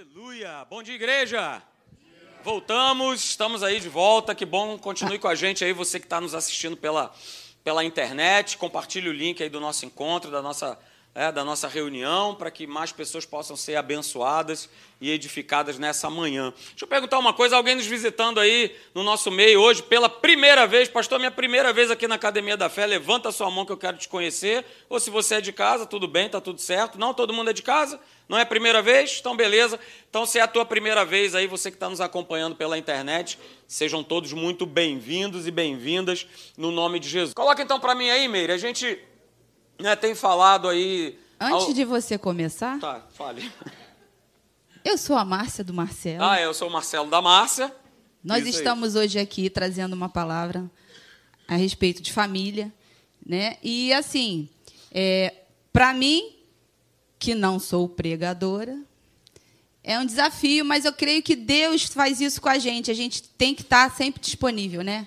Aleluia! Bom dia, igreja! Voltamos, estamos aí de volta. Que bom, continue com a gente aí, você que está nos assistindo pela, pela internet. Compartilhe o link aí do nosso encontro, da nossa, é, da nossa reunião, para que mais pessoas possam ser abençoadas e edificadas nessa manhã. Deixa eu perguntar uma coisa: alguém nos visitando aí no nosso meio hoje pela primeira vez, pastor, minha primeira vez aqui na Academia da Fé, levanta a sua mão que eu quero te conhecer. Ou se você é de casa, tudo bem, está tudo certo. Não, todo mundo é de casa? Não é a primeira vez? Então, beleza. Então, se é a tua primeira vez aí, você que está nos acompanhando pela internet, sejam todos muito bem-vindos e bem-vindas no nome de Jesus. Coloca então para mim aí, Meire. A gente né, tem falado aí. Antes ao... de você começar. Tá, fale. Eu sou a Márcia do Marcelo. Ah, eu sou o Marcelo da Márcia. Nós Isso estamos aí. hoje aqui trazendo uma palavra a respeito de família, né? E assim, é, para mim que não sou pregadora. É um desafio, mas eu creio que Deus faz isso com a gente. A gente tem que estar sempre disponível, né?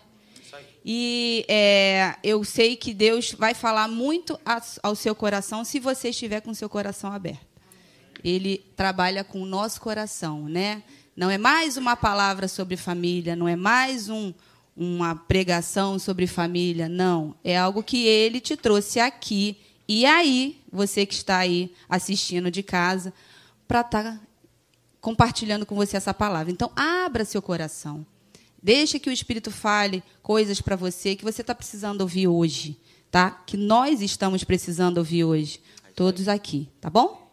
E é, eu sei que Deus vai falar muito ao seu coração se você estiver com o seu coração aberto. Ele trabalha com o nosso coração, né? Não é mais uma palavra sobre família, não é mais um, uma pregação sobre família, não. É algo que ele te trouxe aqui e aí, você que está aí assistindo de casa, para estar tá compartilhando com você essa palavra. Então, abra seu coração. Deixe que o Espírito fale coisas para você que você está precisando ouvir hoje, tá? Que nós estamos precisando ouvir hoje, todos aqui, tá bom?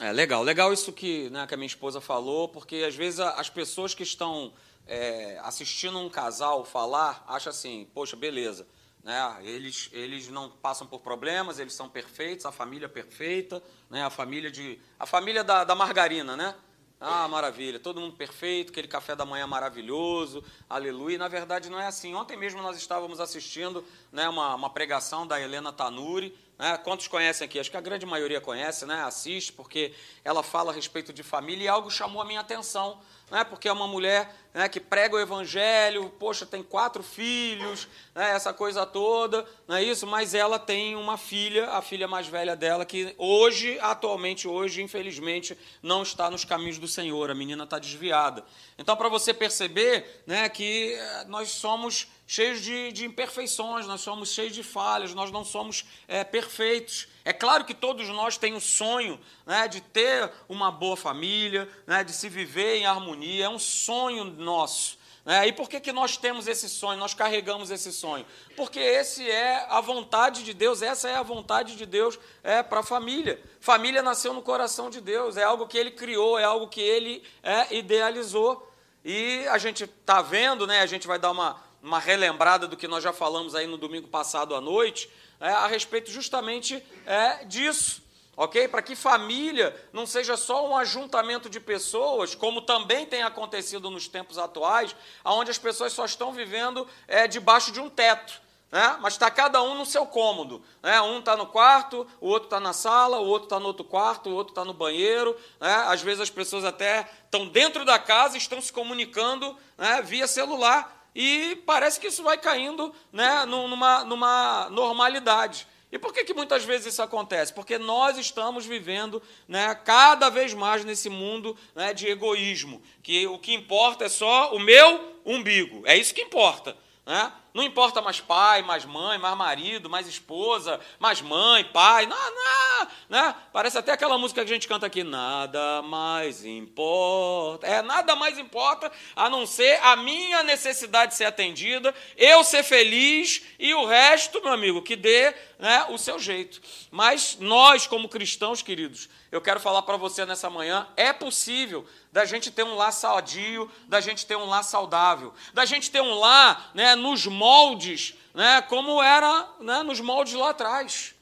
É legal, legal isso que, né, que a minha esposa falou, porque às vezes as pessoas que estão é, assistindo um casal falar acham assim, poxa, beleza, né? Eles, eles não passam por problemas, eles são perfeitos, a família é perfeita, né? a família, de, a família da, da margarina, né? Ah, maravilha, todo mundo perfeito, aquele café da manhã maravilhoso, aleluia. Na verdade não é assim. Ontem mesmo nós estávamos assistindo né, uma, uma pregação da Helena Tanuri. Né? Quantos conhecem aqui? Acho que a grande maioria conhece, né? assiste, porque ela fala a respeito de família e algo chamou a minha atenção né, porque é uma mulher né, que prega o evangelho, poxa, tem quatro filhos, né, essa coisa toda, não é isso? Mas ela tem uma filha, a filha mais velha dela, que hoje, atualmente hoje, infelizmente, não está nos caminhos do Senhor, a menina está desviada. Então, para você perceber né, que eh, nós somos cheios de, de, imperfeições, nós somos cheios de falhas, nós não somos é, perfeitos. É claro que todos nós temos o sonho né, de ter uma boa família, né, de se viver em harmonia, é um sonho nosso. Né? E por que, que nós temos esse sonho, nós carregamos esse sonho? Porque esse é a vontade de Deus, essa é a vontade de Deus é, para a família. Família nasceu no coração de Deus, é algo que Ele criou, é algo que Ele é, idealizou. E a gente está vendo, né, a gente vai dar uma, uma relembrada do que nós já falamos aí no domingo passado à noite, é, a respeito justamente é, disso. Ok? Para que família não seja só um ajuntamento de pessoas, como também tem acontecido nos tempos atuais, onde as pessoas só estão vivendo é, debaixo de um teto. Né? Mas está cada um no seu cômodo. Né? Um está no quarto, o outro está na sala, o outro está no outro quarto, o outro está no banheiro. Né? Às vezes as pessoas até estão dentro da casa e estão se comunicando né, via celular e parece que isso vai caindo né, numa, numa normalidade. E por que, que muitas vezes isso acontece? Porque nós estamos vivendo né, cada vez mais nesse mundo né, de egoísmo, que o que importa é só o meu umbigo, é isso que importa. Né? Não importa mais pai, mais mãe, mais marido, mais esposa, mais mãe, pai, não, não, né? Parece até aquela música que a gente canta aqui, nada mais importa. É, nada mais importa a não ser a minha necessidade ser atendida, eu ser feliz e o resto, meu amigo, que dê né, o seu jeito. Mas nós, como cristãos, queridos, eu quero falar para você nessa manhã, é possível da gente ter um lar sadio, da gente ter um lar saudável, da gente ter um lar né, nos moldes, né, como era né, nos moldes lá atrás.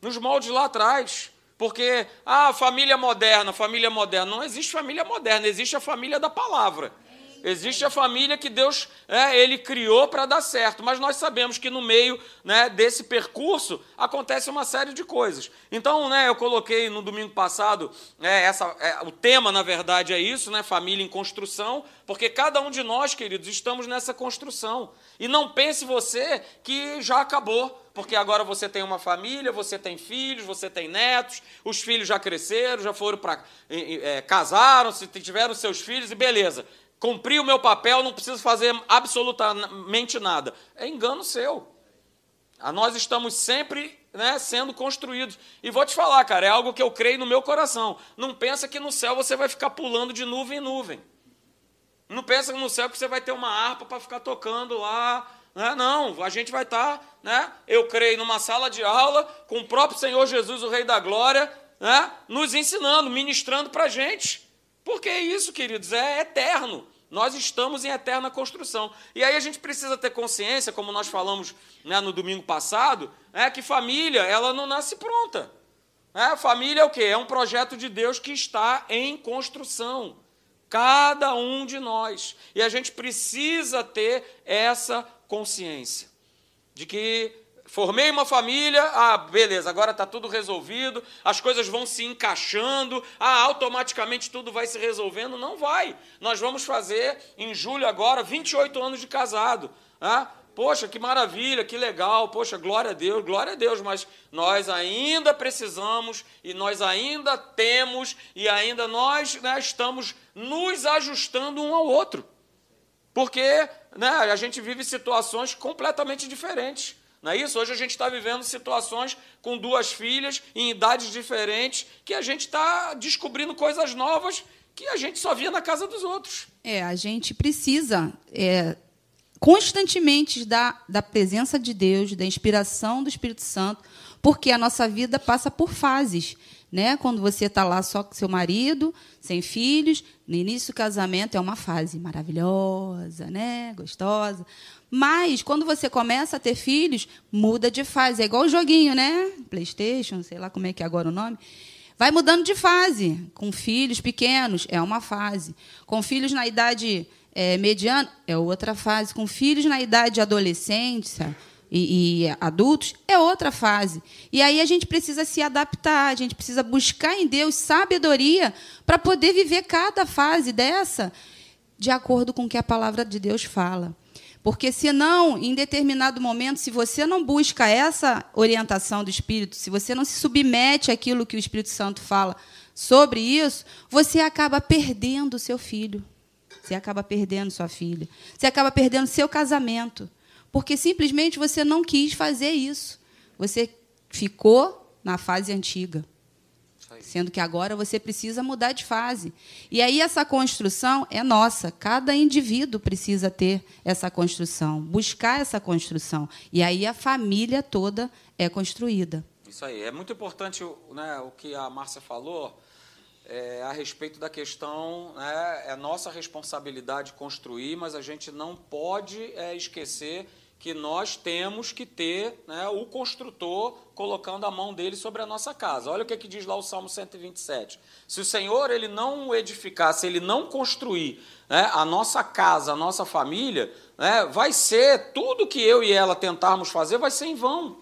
Nos moldes lá atrás. Porque, ah, família moderna, família moderna. Não existe família moderna, existe a família da palavra. Existe a família que Deus é, ele criou para dar certo, mas nós sabemos que no meio né, desse percurso acontece uma série de coisas. Então, né, eu coloquei no domingo passado é, essa, é, o tema, na verdade, é isso, né, família em construção, porque cada um de nós, queridos, estamos nessa construção. E não pense você que já acabou porque agora você tem uma família, você tem filhos, você tem netos, os filhos já cresceram, já foram para. É, casaram, se tiveram seus filhos e beleza. Cumpri o meu papel, não preciso fazer absolutamente nada. É engano seu. Nós estamos sempre né, sendo construídos. E vou te falar, cara, é algo que eu creio no meu coração. Não pensa que no céu você vai ficar pulando de nuvem em nuvem. Não pensa no céu que você vai ter uma harpa para ficar tocando lá. Né? Não, a gente vai estar, tá, né, eu creio, numa sala de aula com o próprio Senhor Jesus, o Rei da Glória, né, nos ensinando, ministrando para a gente. Porque é isso, queridos, é eterno. Nós estamos em eterna construção. E aí a gente precisa ter consciência, como nós falamos né, no domingo passado, é que família ela não nasce pronta. É, família é o quê? É um projeto de Deus que está em construção. Cada um de nós. E a gente precisa ter essa consciência de que formei uma família, ah, beleza, agora está tudo resolvido, as coisas vão se encaixando, ah, automaticamente tudo vai se resolvendo. Não vai. Nós vamos fazer em julho agora 28 anos de casado. Ah, poxa, que maravilha, que legal, poxa, glória a Deus, glória a Deus, mas nós ainda precisamos e nós ainda temos e ainda nós né, estamos nos ajustando um ao outro. Porque né, a gente vive situações completamente diferentes. Não é isso? Hoje a gente está vivendo situações com duas filhas em idades diferentes, que a gente está descobrindo coisas novas que a gente só via na casa dos outros. É, a gente precisa é, constantemente da, da presença de Deus, da inspiração do Espírito Santo, porque a nossa vida passa por fases. Né? Quando você está lá só com seu marido, sem filhos, no início do casamento é uma fase maravilhosa, né? gostosa. Mas, quando você começa a ter filhos, muda de fase. É igual o joguinho, né? PlayStation, sei lá como é que é agora o nome. Vai mudando de fase. Com filhos pequenos, é uma fase. Com filhos na idade é, mediana, é outra fase. Com filhos na idade de adolescência e, e adultos, é outra fase. E aí a gente precisa se adaptar, a gente precisa buscar em Deus sabedoria para poder viver cada fase dessa de acordo com o que a palavra de Deus fala. Porque, senão, em determinado momento, se você não busca essa orientação do Espírito, se você não se submete àquilo que o Espírito Santo fala sobre isso, você acaba perdendo o seu filho. Você acaba perdendo sua filha. Você acaba perdendo seu casamento. Porque simplesmente você não quis fazer isso. Você ficou na fase antiga. Sendo que agora você precisa mudar de fase. E aí essa construção é nossa. Cada indivíduo precisa ter essa construção, buscar essa construção. E aí a família toda é construída. Isso aí. É muito importante né, o que a Márcia falou é, a respeito da questão. Né, é nossa responsabilidade construir, mas a gente não pode é, esquecer que nós temos que ter né, o construtor colocando a mão dele sobre a nossa casa. Olha o que, é que diz lá o Salmo 127. Se o Senhor ele não edificar, se ele não construir né, a nossa casa, a nossa família, né, vai ser tudo que eu e ela tentarmos fazer vai ser em vão.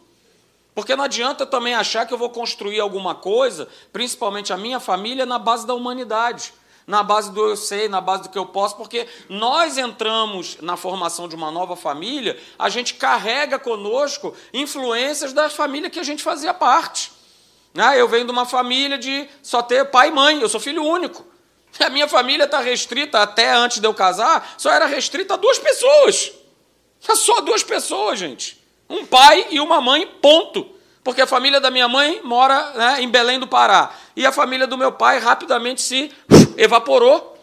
Porque não adianta também achar que eu vou construir alguma coisa, principalmente a minha família, na base da humanidade na base do eu sei, na base do que eu posso, porque nós entramos na formação de uma nova família, a gente carrega conosco influências da família que a gente fazia parte. Ah, eu venho de uma família de só ter pai e mãe, eu sou filho único. A minha família está restrita, até antes de eu casar, só era restrita a duas pessoas. Só duas pessoas, gente. Um pai e uma mãe, ponto. Porque a família da minha mãe mora né, em Belém do Pará. E a família do meu pai rapidamente se evaporou.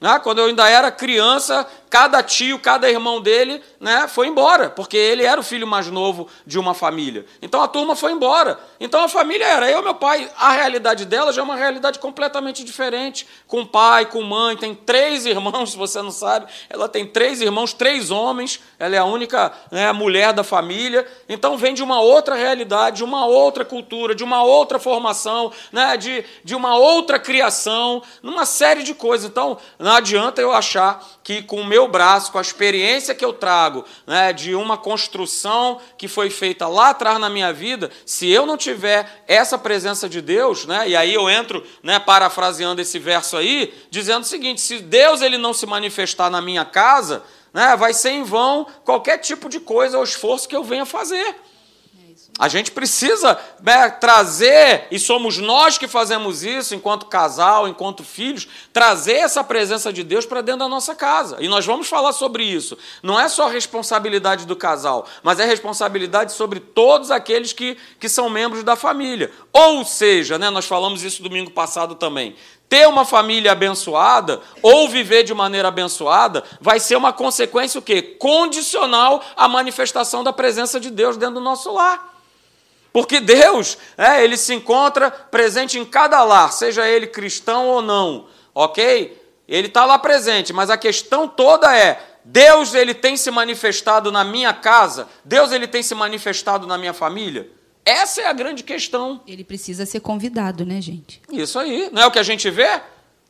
Né? Quando eu ainda era criança, cada tio, cada irmão dele né, foi embora, porque ele era o filho mais novo de uma família. Então a turma foi embora. Então a família era eu meu pai. A realidade dela já é uma realidade completamente diferente. Com pai, com mãe, tem três irmãos, se você não sabe. Ela tem três irmãos, três homens. Ela é a única né, mulher da família. Então vem de uma outra realidade, de uma outra cultura, de uma outra formação, né, de, de uma outra criação, numa série de coisas. Então não adianta eu achar que com o meu braço, com a experiência que eu trago, né, de uma construção que foi feita lá atrás na minha vida, se eu não tiver essa presença de Deus, né, e aí eu entro, né, parafraseando esse verso aí, dizendo o seguinte: se Deus ele não se manifestar na minha casa, né, vai ser em vão qualquer tipo de coisa ou esforço que eu venha fazer. A gente precisa né, trazer, e somos nós que fazemos isso, enquanto casal, enquanto filhos, trazer essa presença de Deus para dentro da nossa casa. E nós vamos falar sobre isso. Não é só responsabilidade do casal, mas é responsabilidade sobre todos aqueles que, que são membros da família. Ou seja, né, nós falamos isso domingo passado também. Ter uma família abençoada ou viver de maneira abençoada vai ser uma consequência o quê? Condicional à manifestação da presença de Deus dentro do nosso lar. Porque Deus, é, ele se encontra presente em cada lar, seja ele cristão ou não, ok? Ele está lá presente, mas a questão toda é: Deus ele tem se manifestado na minha casa? Deus ele tem se manifestado na minha família? Essa é a grande questão. Ele precisa ser convidado, né, gente? Isso aí. Não é o que a gente vê?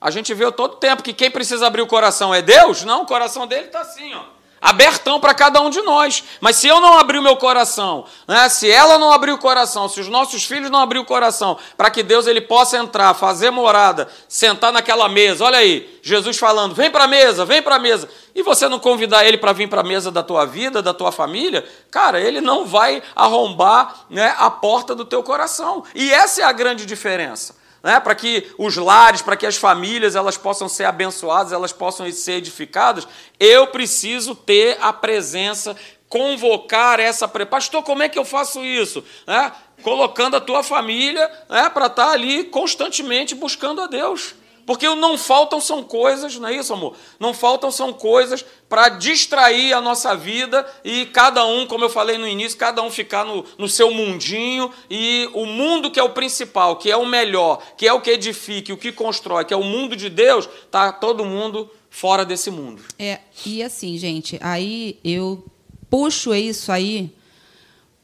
A gente vê todo tempo que quem precisa abrir o coração é Deus? Não, o coração dele está assim, ó abertão para cada um de nós. Mas se eu não abrir o meu coração, né, se ela não abrir o coração, se os nossos filhos não abrir o coração, para que Deus ele possa entrar, fazer morada, sentar naquela mesa, olha aí, Jesus falando, vem para a mesa, vem para a mesa, e você não convidar ele para vir para a mesa da tua vida, da tua família, cara, ele não vai arrombar né, a porta do teu coração. E essa é a grande diferença né, para que os lares, para que as famílias elas possam ser abençoadas, elas possam ser edificadas, eu preciso ter a presença, convocar essa. Pastor, como é que eu faço isso? Né? Colocando a tua família né, para estar tá ali constantemente buscando a Deus. Porque não faltam são coisas, não é isso, amor? Não faltam são coisas para distrair a nossa vida e cada um, como eu falei no início, cada um ficar no, no seu mundinho e o mundo que é o principal, que é o melhor, que é o que edifica, o que constrói, que é o mundo de Deus, tá todo mundo fora desse mundo. É, e assim, gente, aí eu puxo isso aí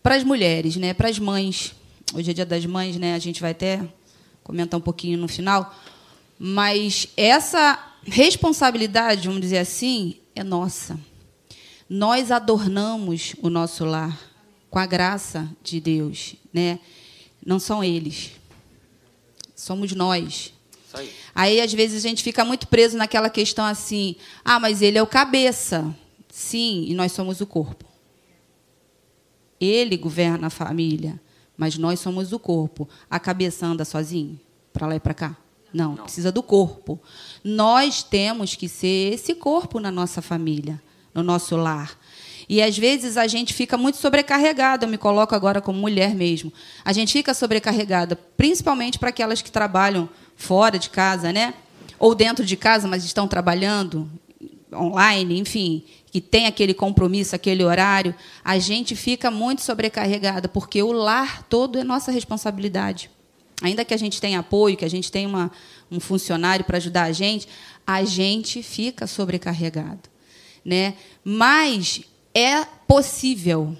para as mulheres, né, para as mães. Hoje é dia das mães, né? A gente vai até comentar um pouquinho no final. Mas essa responsabilidade, vamos dizer assim, é nossa. Nós adornamos o nosso lar com a graça de Deus, né? Não são eles. Somos nós. Aí. aí, às vezes, a gente fica muito preso naquela questão assim: ah, mas ele é o cabeça. Sim, e nós somos o corpo. Ele governa a família, mas nós somos o corpo. A cabeça anda sozinho, para lá e para cá? Não, Não, precisa do corpo. Nós temos que ser esse corpo na nossa família, no nosso lar. E às vezes a gente fica muito sobrecarregada, eu me coloco agora como mulher mesmo. A gente fica sobrecarregada, principalmente para aquelas que trabalham fora de casa, né? Ou dentro de casa, mas estão trabalhando online, enfim, que tem aquele compromisso, aquele horário. A gente fica muito sobrecarregada, porque o lar todo é nossa responsabilidade. Ainda que a gente tenha apoio, que a gente tenha uma, um funcionário para ajudar a gente, a gente fica sobrecarregado. Né? Mas é possível.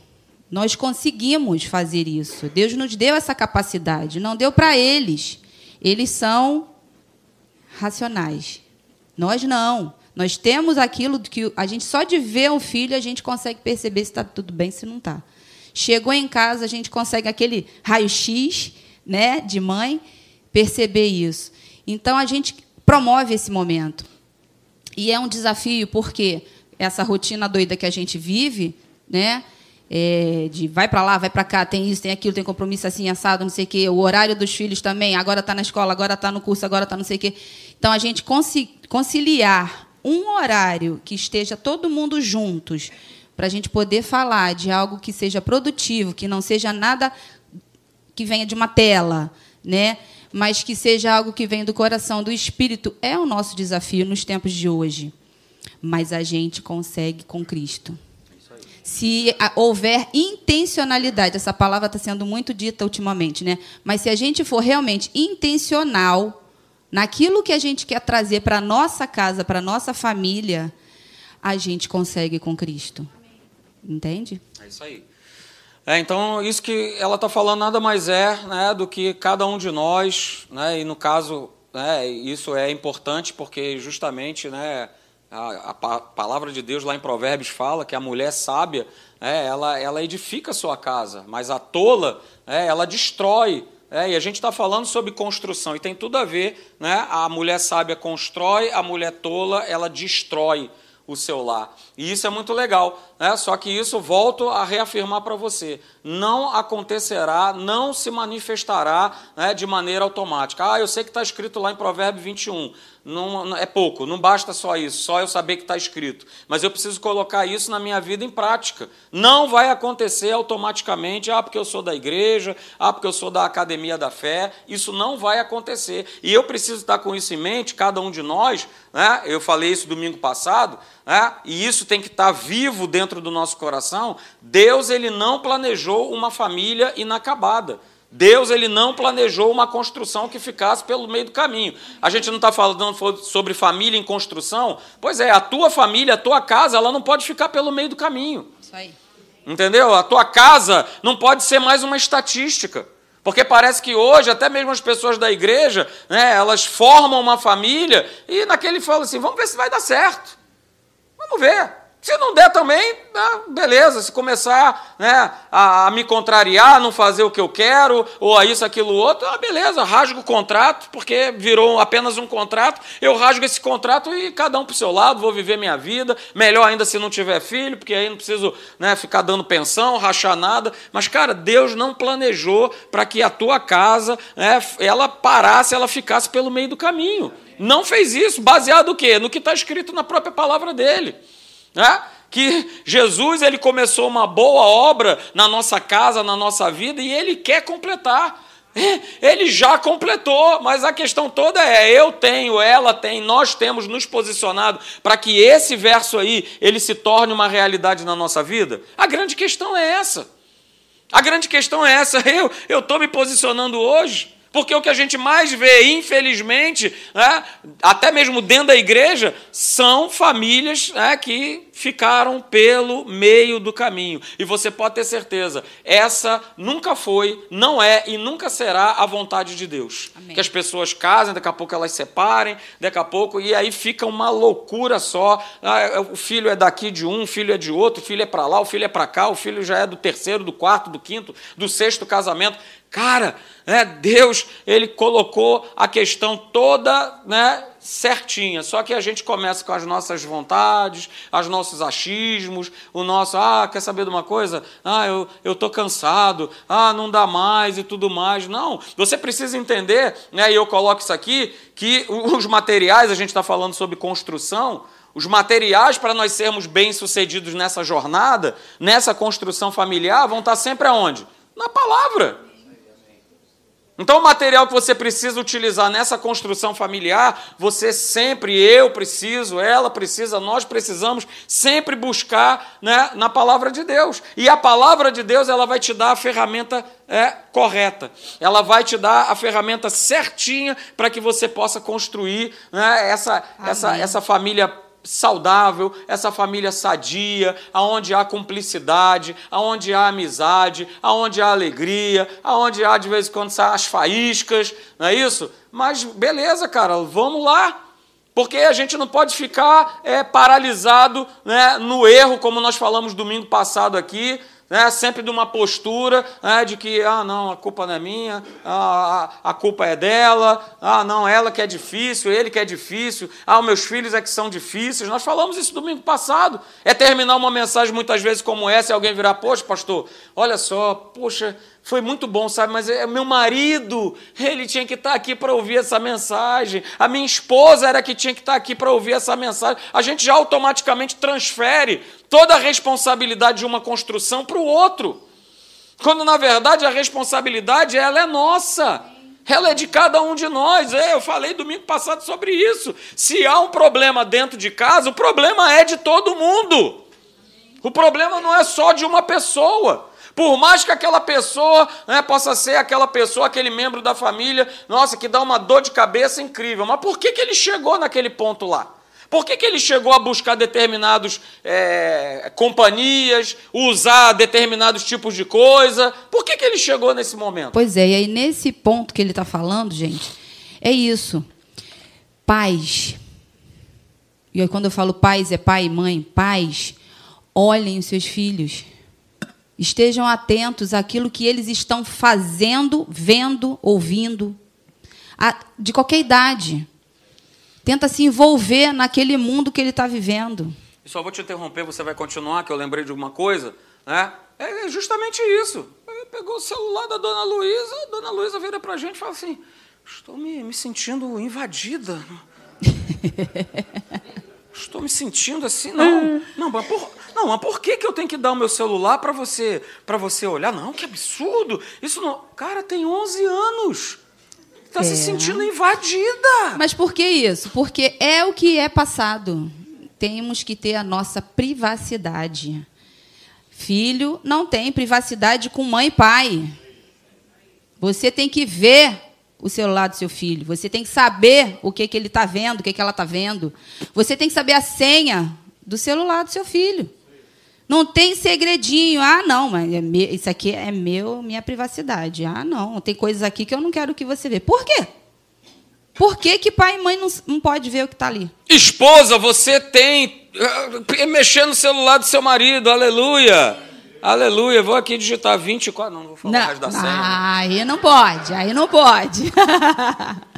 Nós conseguimos fazer isso. Deus nos deu essa capacidade. Não deu para eles. Eles são racionais. Nós não. Nós temos aquilo que a gente só de ver um filho a gente consegue perceber se está tudo bem, se não está. Chegou em casa, a gente consegue aquele raio-x né, de mãe, perceber isso. Então a gente promove esse momento. E é um desafio porque essa rotina doida que a gente vive, né, é, de vai para lá, vai para cá, tem isso, tem aquilo, tem compromisso assim, assado, não sei o quê. O horário dos filhos também, agora está na escola, agora está no curso, agora está não sei o quê. Então, a gente conciliar um horário que esteja todo mundo juntos, para a gente poder falar de algo que seja produtivo, que não seja nada que venha de uma tela, né? mas que seja algo que venha do coração, do espírito, é o nosso desafio nos tempos de hoje. Mas a gente consegue com Cristo. Se houver intencionalidade, essa palavra está sendo muito dita ultimamente, né? Mas se a gente for realmente intencional naquilo que a gente quer trazer para nossa casa, para nossa família, a gente consegue com Cristo. Entende? É isso aí. É, então, isso que ela está falando nada mais é né, do que cada um de nós, né, e no caso, né, isso é importante porque justamente né, a, a, palavra de Deus lá em Provérbios fala que a mulher sábia né, ela, ela edifica a sua casa, mas a tola né, ela destrói. É, e a gente está falando sobre construção, e tem tudo a ver, né? A mulher sábia constrói, a mulher tola, ela destrói o seu lar. E isso é muito legal, né? só que isso volto a reafirmar para você. Não acontecerá, não se manifestará né, de maneira automática. Ah, eu sei que está escrito lá em Provérbio 21. Não, não, é pouco, não basta só isso, só eu saber que está escrito. Mas eu preciso colocar isso na minha vida em prática. Não vai acontecer automaticamente, ah, porque eu sou da igreja, ah, porque eu sou da academia da fé. Isso não vai acontecer. E eu preciso estar com isso em mente, cada um de nós. Né? Eu falei isso domingo passado, né? e isso tem que estar vivo dentro do nosso coração. Deus ele não planejou uma família inacabada. Deus ele não planejou uma construção que ficasse pelo meio do caminho. A gente não está falando sobre família em construção? Pois é, a tua família, a tua casa, ela não pode ficar pelo meio do caminho. Isso aí. Entendeu? A tua casa não pode ser mais uma estatística. Porque parece que hoje, até mesmo as pessoas da igreja, né, elas formam uma família e naquele fala assim: vamos ver se vai dar certo. Vamos ver. Se não der também, ah, beleza. Se começar né, a, a, me contrariar, não fazer o que eu quero, ou a isso, aquilo, outro, ah, beleza, rasgo o contrato, porque virou apenas um contrato. Eu rasgo esse contrato e cada um para o seu lado, vou viver minha vida. Melhor ainda se não tiver filho, porque aí não preciso né, ficar dando pensão, rachar nada. Mas, cara, Deus não planejou para que a tua casa né, ela parasse, ela ficasse pelo meio do caminho. Não fez isso, baseado no quê? No que está escrito na própria palavra dele. Né? Que Jesus ele começou uma boa obra na nossa casa, na nossa vida, e ele quer completar. Ele já completou, mas a questão toda é: eu tenho, ela tem, nós temos nos posicionado para que esse verso aí ele se torne uma realidade na nossa vida? A grande questão é essa. A grande questão é essa. Eu estou me posicionando hoje. Porque o que a gente mais vê, infelizmente, né, até mesmo dentro da igreja, são famílias né, que ficaram pelo meio do caminho. E você pode ter certeza, essa nunca foi, não é e nunca será a vontade de Deus. Amém. Que as pessoas casem, daqui a pouco elas separem, daqui a pouco, e aí fica uma loucura só. Ah, o filho é daqui de um, o filho é de outro, o filho é para lá, o filho é para cá, o filho já é do terceiro, do quarto, do quinto, do sexto casamento. Cara, né, Deus, ele colocou a questão toda né, certinha. Só que a gente começa com as nossas vontades, os nossos achismos, o nosso, ah, quer saber de uma coisa? Ah, eu estou cansado, ah, não dá mais e tudo mais. Não, você precisa entender, né, e eu coloco isso aqui, que os materiais, a gente está falando sobre construção, os materiais para nós sermos bem-sucedidos nessa jornada, nessa construção familiar, vão estar sempre aonde? Na palavra. Então, o material que você precisa utilizar nessa construção familiar, você sempre, eu preciso, ela precisa, nós precisamos sempre buscar né, na palavra de Deus. E a palavra de Deus, ela vai te dar a ferramenta é, correta. Ela vai te dar a ferramenta certinha para que você possa construir né, essa, essa, essa família saudável, essa família sadia, aonde há cumplicidade, aonde há amizade, aonde há alegria, aonde há de vez em quando as faíscas, não é isso? Mas beleza, cara, vamos lá. Porque a gente não pode ficar é, paralisado né, no erro, como nós falamos domingo passado aqui, né, sempre de uma postura né, de que, ah, não, a culpa não é minha, ah, a culpa é dela, ah, não, ela que é difícil, ele que é difícil, ah, meus filhos é que são difíceis. Nós falamos isso domingo passado. É terminar uma mensagem muitas vezes como essa e alguém virar, poxa, pastor, olha só, poxa, foi muito bom, sabe? Mas é, meu marido, ele tinha que estar aqui para ouvir essa mensagem. A minha esposa era que tinha que estar aqui para ouvir essa mensagem. A gente já automaticamente transfere toda a responsabilidade de uma construção para o outro. Quando na verdade a responsabilidade ela é nossa. Ela é de cada um de nós. É, eu falei domingo passado sobre isso. Se há um problema dentro de casa, o problema é de todo mundo. O problema não é só de uma pessoa. Por mais que aquela pessoa né, possa ser aquela pessoa, aquele membro da família, nossa, que dá uma dor de cabeça incrível. Mas por que, que ele chegou naquele ponto lá? Por que, que ele chegou a buscar determinadas é, companhias, usar determinados tipos de coisa? Por que, que ele chegou nesse momento? Pois é, e aí nesse ponto que ele está falando, gente, é isso. Pais. E aí, quando eu falo pais, é pai e mãe. Pais, olhem os seus filhos. Estejam atentos àquilo que eles estão fazendo, vendo, ouvindo. De qualquer idade. Tenta se envolver naquele mundo que ele está vivendo. e só vou te interromper, você vai continuar, que eu lembrei de alguma coisa, né? É justamente isso. Ele pegou o celular da dona Luísa, a dona Luísa vira pra gente e fala assim: estou me, me sentindo invadida. Estou me sentindo assim, não. Não, mas por, não, mas por que, que eu tenho que dar o meu celular para você para você olhar? Não, que absurdo. Isso não. Cara, tem 11 anos. Está é. se sentindo invadida. Mas por que isso? Porque é o que é passado. Temos que ter a nossa privacidade. Filho não tem privacidade com mãe e pai. Você tem que ver o celular do seu filho. Você tem que saber o que, que ele está vendo, o que, que ela está vendo. Você tem que saber a senha do celular do seu filho. Não tem segredinho. Ah, não, mas é isso aqui é meu, minha privacidade. Ah, não, tem coisas aqui que eu não quero que você veja. Por quê? Por que, que pai e mãe não, não pode ver o que está ali? Esposa, você tem. Eh, mexer no celular do seu marido, aleluia. Aleluia, vou aqui digitar 24. Não, não vou falar não, mais da senha. Aí não pode, aí não pode.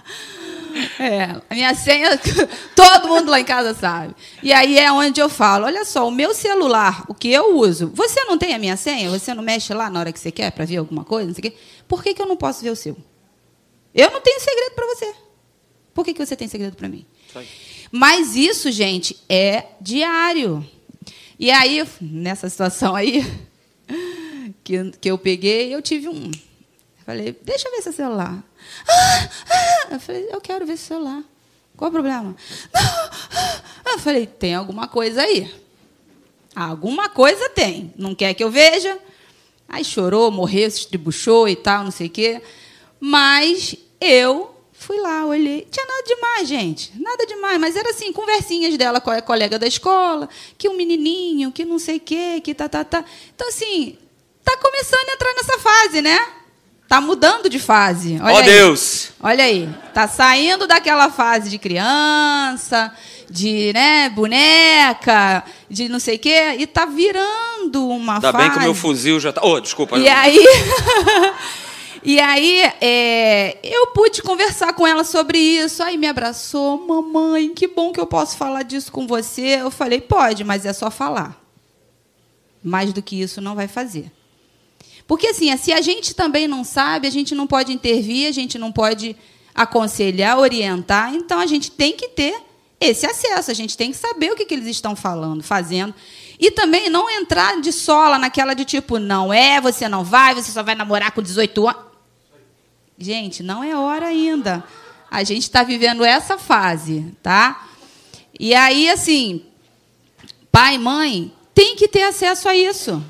É, a minha senha, todo mundo lá em casa sabe. E aí é onde eu falo: olha só, o meu celular, o que eu uso, você não tem a minha senha? Você não mexe lá na hora que você quer para ver alguma coisa? Não sei o quê? Por que, que eu não posso ver o seu? Eu não tenho segredo para você. Por que, que você tem segredo para mim? Mas isso, gente, é diário. E aí, nessa situação aí, que, que eu peguei, eu tive um. Falei, deixa eu ver seu celular. Ah, ah. Eu falei, eu quero ver esse celular. Qual o problema? Não. Eu falei, tem alguma coisa aí. Alguma coisa tem. Não quer que eu veja? Aí chorou, morreu, se estribuchou e tal, não sei o quê. Mas eu fui lá, olhei. Tinha nada demais, gente. Nada demais. Mas era assim, conversinhas dela com a colega da escola, que um menininho, que não sei o quê, que tá, tá, tá. Então, assim, tá começando a entrar nessa fase, né? Tá mudando de fase. Ó oh, Deus! Olha aí. Tá saindo daquela fase de criança, de né, boneca, de não sei o quê, e tá virando uma Ainda fase. Ainda bem que o meu fuzil já tá. Oh, desculpa. E aí. e aí, é, eu pude conversar com ela sobre isso. Aí me abraçou, mamãe, que bom que eu posso falar disso com você. Eu falei, pode, mas é só falar. Mais do que isso não vai fazer. Porque, assim, se a gente também não sabe, a gente não pode intervir, a gente não pode aconselhar, orientar. Então, a gente tem que ter esse acesso, a gente tem que saber o que, eles estão falando, fazendo. E também não entrar de sola naquela de tipo, não é, você não vai, você só vai namorar com 18 anos. Gente, não é hora ainda. A gente está vivendo essa fase, tá? E aí, assim, pai, mãe, tem que ter acesso a isso.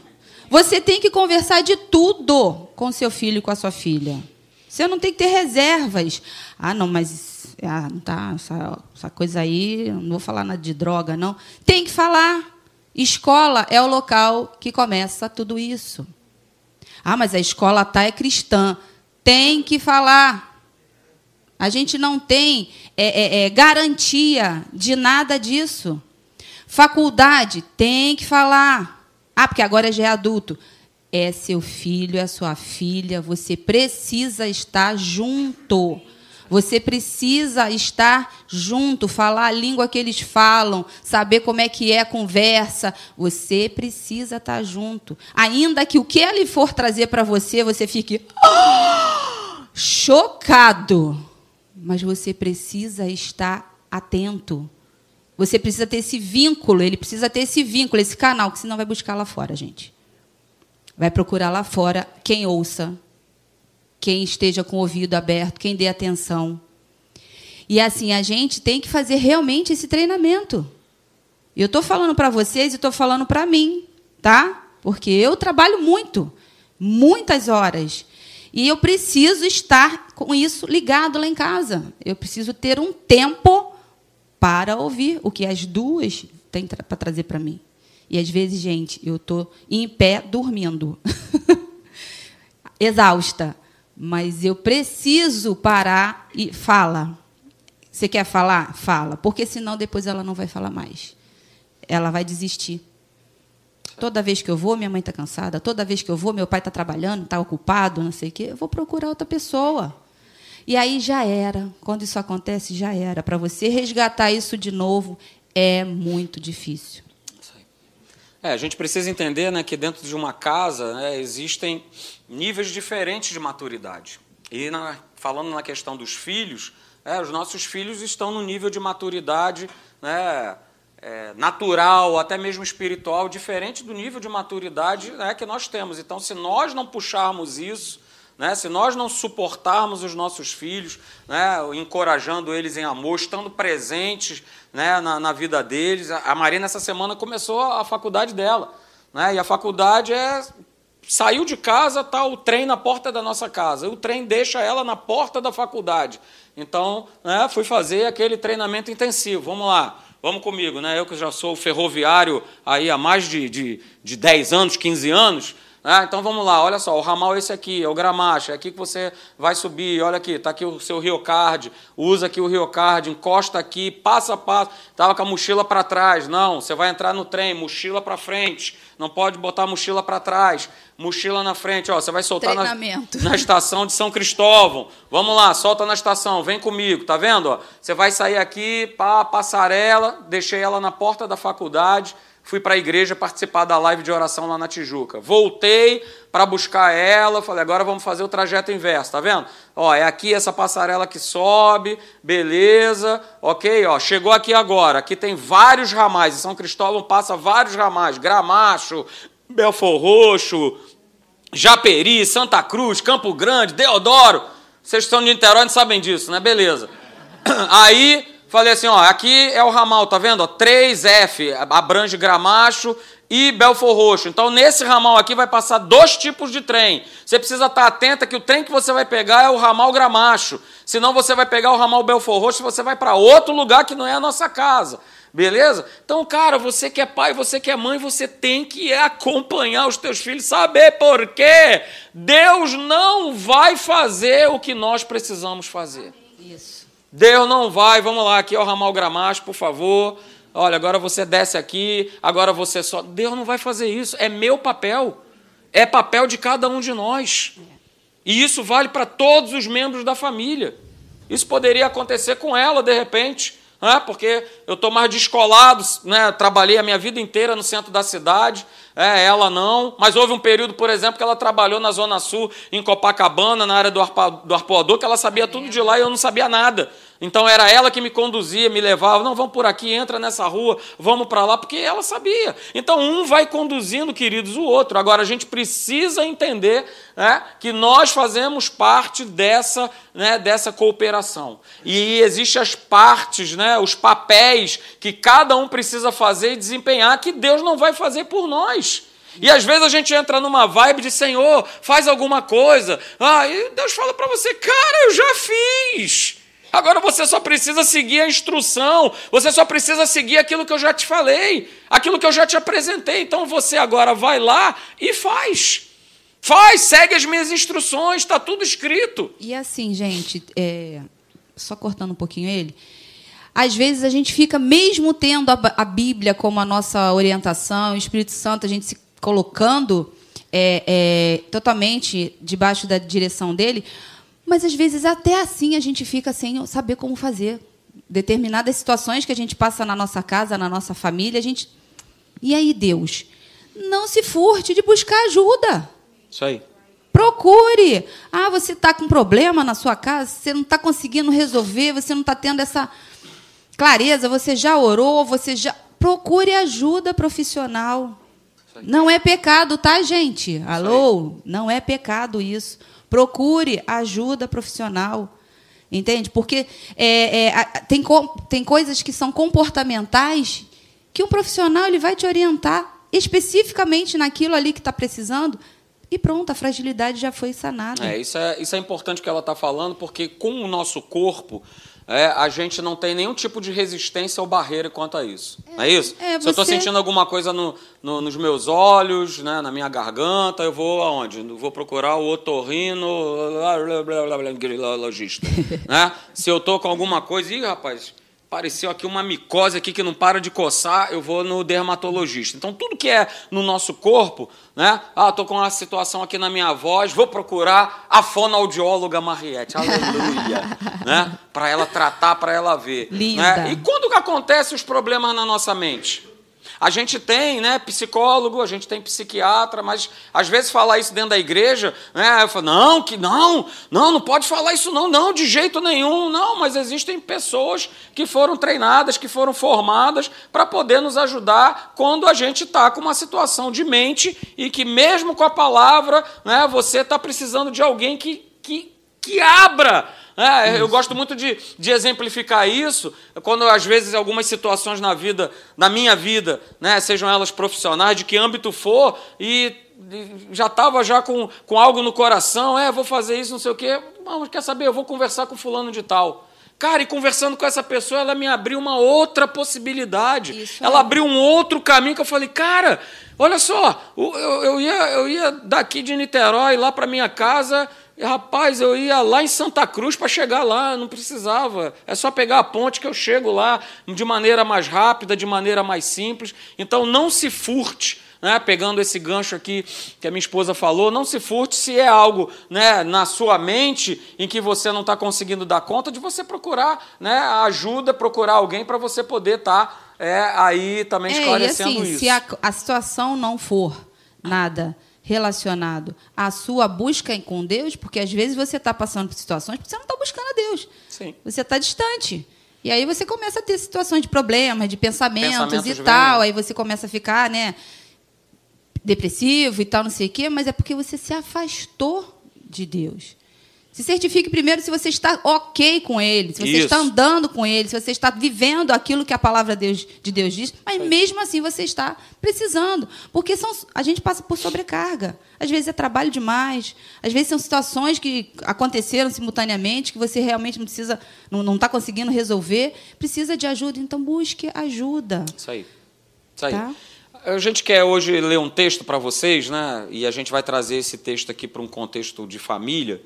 Você tem que conversar de tudo com seu filho e com a sua filha. Você não tem que ter reservas. Ah, não, mas ah, tá, essa, essa coisa aí, não vou falar nada de droga, não. Tem que falar. Escola é o local que começa tudo isso. Ah, mas a escola tá é cristã. Tem que falar. A gente não tem é, é, é, garantia de nada disso. Faculdade tem que falar. Ah, porque agora já é adulto. É seu filho, é sua filha. Você precisa estar junto. Você precisa estar junto, falar a língua que eles falam, saber como é que é a conversa. Você precisa estar junto. Ainda que o que ele for trazer para você, você fique oh! chocado. Mas você precisa estar atento. Você precisa ter esse vínculo, ele precisa ter esse vínculo, esse canal, que senão vai buscar lá fora, gente. Vai procurar lá fora quem ouça, quem esteja com o ouvido aberto, quem dê atenção. E assim, a gente tem que fazer realmente esse treinamento. Eu estou falando para vocês e estou falando para mim, tá? Porque eu trabalho muito, muitas horas. E eu preciso estar com isso ligado lá em casa. Eu preciso ter um tempo para ouvir o que as duas têm para trazer para mim. E às vezes, gente, eu estou em pé dormindo, exausta, mas eu preciso parar e fala. Você quer falar? Fala, porque senão depois ela não vai falar mais. Ela vai desistir. Toda vez que eu vou, minha mãe está cansada. Toda vez que eu vou, meu pai está trabalhando, está ocupado, não sei o quê. Eu vou procurar outra pessoa. E aí já era. Quando isso acontece, já era. Para você resgatar isso de novo é muito difícil. É, a gente precisa entender né, que dentro de uma casa né, existem níveis diferentes de maturidade. E na, falando na questão dos filhos, é, os nossos filhos estão no nível de maturidade né, é, natural, até mesmo espiritual, diferente do nível de maturidade né, que nós temos. Então, se nós não puxarmos isso, né, se nós não suportarmos os nossos filhos, né, encorajando eles em amor, estando presentes né, na, na, vida deles. A Marina, essa semana, começou a faculdade dela. Né, e a faculdade é saiu de casa, tá o trem na porta da nossa casa. O trem deixa ela na porta da faculdade. Então, né, fui fazer aquele treinamento intensivo. Vamos lá, vamos comigo. Né? Eu que já sou ferroviário aí há mais de, de, de 10 anos, 15 anos, ah, então vamos lá, olha só, o ramal é esse aqui, é o gramacho, é aqui que você vai subir, olha aqui, está aqui o seu riocard, usa aqui o riocard, encosta aqui, passo a passo, estava com a mochila para trás, não, você vai entrar no trem, mochila para frente, não pode botar a mochila para trás, mochila na frente, ó, você vai soltar na, na, estação de São Cristóvão, vamos lá, solta na estação, vem comigo, tá vendo? Ó? Você vai sair aqui, pá, passarela, deixei ela na porta da faculdade, fui para a igreja participar da live de oração lá na Tijuca. Voltei para buscar ela, falei, agora vamos fazer o trajeto inverso, tá vendo? Ó, é aqui essa passarela que sobe, beleza, ok, ó, chegou aqui agora, aqui tem vários ramais, em São Cristóvão passa vários ramais, Gramacho, Belfor Roxo, Japeri, Santa Cruz, Campo Grande, Deodoro, vocês que são de Niterói não sabem disso, né? Beleza. Aí Falei assim, ó, aqui é o ramal, tá vendo? 3F, abrange Gramacho e Belfor Roxo. Então, nesse ramal aqui vai passar dois tipos de trem. Você precisa estar atenta que o trem que você vai pegar é o ramal Gramacho. Senão você vai pegar o ramal Belfor Roxo e você vai para outro lugar que não é a nossa casa. Beleza? Então, cara, você que é pai, você que é mãe, você tem que acompanhar os teus filhos, saber por quê. Deus não vai fazer o que nós precisamos fazer. Deus não vai, vamos lá, aqui é o ramal gramacho, por favor. Olha, agora você desce aqui, agora você só. Deus não vai fazer isso. É meu papel. É papel de cada um de nós. E isso vale para todos os membros da família. Isso poderia acontecer com ela, de repente, né? porque eu estou mais descolado, né? trabalhei a minha vida inteira no centro da cidade, é, ela não, mas houve um período, por exemplo, que ela trabalhou na Zona Sul, em Copacabana, na área do, do arpoador, que ela sabia tudo de lá e eu não sabia nada. Então era ela que me conduzia, me levava, não, vamos por aqui, entra nessa rua, vamos para lá, porque ela sabia. Então um vai conduzindo, queridos, o outro. Agora a gente precisa entender né, que nós fazemos parte dessa, né, dessa cooperação. E existem as partes, né, os papéis que cada um precisa fazer e desempenhar, que Deus não vai fazer por nós. E às vezes a gente entra numa vibe de Senhor, faz alguma coisa. Ah, e Deus fala para você, cara, eu já fiz. Agora você só precisa seguir a instrução, você só precisa seguir aquilo que eu já te falei, aquilo que eu já te apresentei. Então você agora vai lá e faz. Faz, segue as minhas instruções, está tudo escrito. E assim, gente, é... só cortando um pouquinho ele, às vezes a gente fica, mesmo tendo a, Bíblia como a nossa orientação, o Espírito Santo, a gente se colocando é, é, totalmente debaixo da direção dele, mas às vezes até assim a gente fica sem saber como fazer. Determinadas situações que a gente passa na nossa casa, na nossa família, a gente. E aí, Deus? Não se furte de buscar ajuda. Isso aí. Procure. Ah, você está com problema na sua casa, você não está conseguindo resolver, você não está tendo essa clareza, você já orou, você já. Procure ajuda profissional. Não é pecado, tá, gente? Alô? Não é pecado isso. Procure ajuda profissional. Entende? Porque é, é, tem, tem coisas que são comportamentais que um profissional ele vai te orientar especificamente naquilo ali que está precisando. E pronto, a fragilidade já foi sanada. É, isso é, isso é importante que ela está falando, porque com o nosso corpo, é, a gente não tem nenhum tipo de resistência ou barreira quanto a isso. É, não é isso? É, Se eu estou sentindo alguma coisa no, no, nos meus olhos, né, na minha garganta, eu vou aonde? Eu vou procurar o otorrino logista. né? Se eu estou com alguma coisa, ih, rapaz, apareceu aqui uma micose aqui que não para de coçar, eu vou no dermatologista. Então, tudo que é no nosso corpo, né? Ah, estou com uma situação aqui na minha voz, vou procurar a fonoaudióloga Mariette, aleluia, né? Para ela tratar, para ela ver. Né? Linda. Né? E quando que acontecem os problemas na nossa mente? A gente tem né, psicólogo, a gente tem psiquiatra, mas às vezes falar isso dentro da igreja, né, eu falo, não, que não, não, não pode falar isso não, não, de jeito nenhum, não, mas existem pessoas que foram treinadas, que foram formadas para poder nos ajudar quando a gente está com uma situação de mente e que mesmo com a palavra, né, você está precisando de alguém que, que, que abra é, eu gosto muito de, de, exemplificar isso quando, às vezes, algumas situações na vida, na minha vida, né, sejam elas profissionais, de que âmbito for, e já estava já com, com algo no coração, é, vou fazer isso, não sei o quê. Mas quer saber, eu vou conversar com fulano de tal. Cara, e conversando com essa pessoa, ela me abriu uma outra possibilidade. Isso ela é. abriu um outro caminho que eu falei, cara, olha só, eu, eu, ia, eu ia daqui de Niterói lá para minha casa e, rapaz, eu ia lá em Santa Cruz para chegar lá, não precisava. É só pegar a ponte que eu chego lá de maneira mais rápida, de maneira mais simples. Então, não se furte. Né, pegando esse gancho aqui que a minha esposa falou, não se furte se é algo né, na sua mente em que você não está conseguindo dar conta de você procurar né, ajuda, procurar alguém para você poder estar tá, é, aí também esclarecendo é, e assim, isso. Se a, a situação não for nada relacionado à sua busca com Deus, porque às vezes você está passando por situações que você não está buscando a Deus. Sim. Você está distante. E aí você começa a ter situações de problemas, de pensamentos, pensamentos e tal. Aí você começa a ficar, né, depressivo e tal, não sei o quê, mas é porque você se afastou de Deus. Se certifique primeiro se você está ok com ele, se você Isso. está andando com ele, se você está vivendo aquilo que a palavra de Deus, de Deus diz, mas mesmo assim você está precisando. Porque são, a gente passa por sobrecarga. Às vezes é trabalho demais, às vezes são situações que aconteceram simultaneamente, que você realmente não precisa, não está conseguindo resolver, precisa de ajuda, então busque ajuda. Isso aí. Isso aí. Tá? A gente quer hoje ler um texto para vocês, né? E a gente vai trazer esse texto aqui para um contexto de família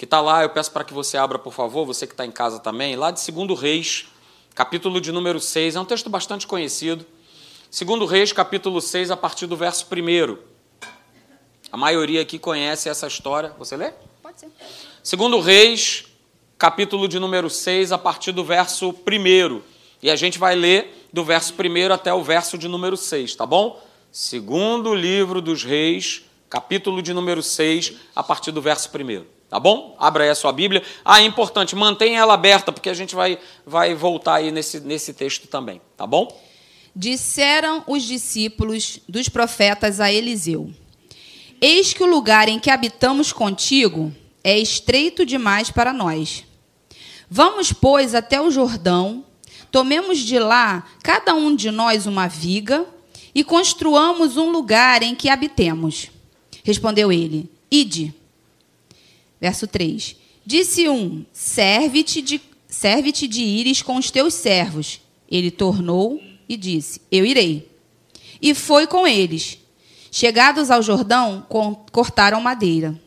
que está lá, eu peço para que você abra, por favor, você que está em casa também, lá de 2 Reis, capítulo de número 6, é um texto bastante conhecido. 2 Reis, capítulo 6, a partir do verso 1. A maioria aqui conhece essa história. Você lê? Pode ser. 2 Reis, capítulo de número 6, a partir do verso 1. E a gente vai ler do verso 1 até o verso de número 6, tá bom? Segundo livro dos Reis, capítulo de número 6, a partir do verso 1. Tá bom? Abra aí a sua Bíblia. Ah, é importante, mantenha ela aberta, porque a gente vai, vai voltar aí nesse, nesse texto também. Tá bom? Disseram os discípulos dos profetas a Eliseu: Eis que o lugar em que habitamos contigo é estreito demais para nós. Vamos, pois, até o Jordão, tomemos de lá cada um de nós uma viga e construamos um lugar em que habitemos. Respondeu ele: Ide. Verso 3. Disse um: Serve-te de, serve de ires com os teus servos. Ele tornou e disse: Eu irei. E foi com eles. Chegados ao Jordão, cortaram madeira.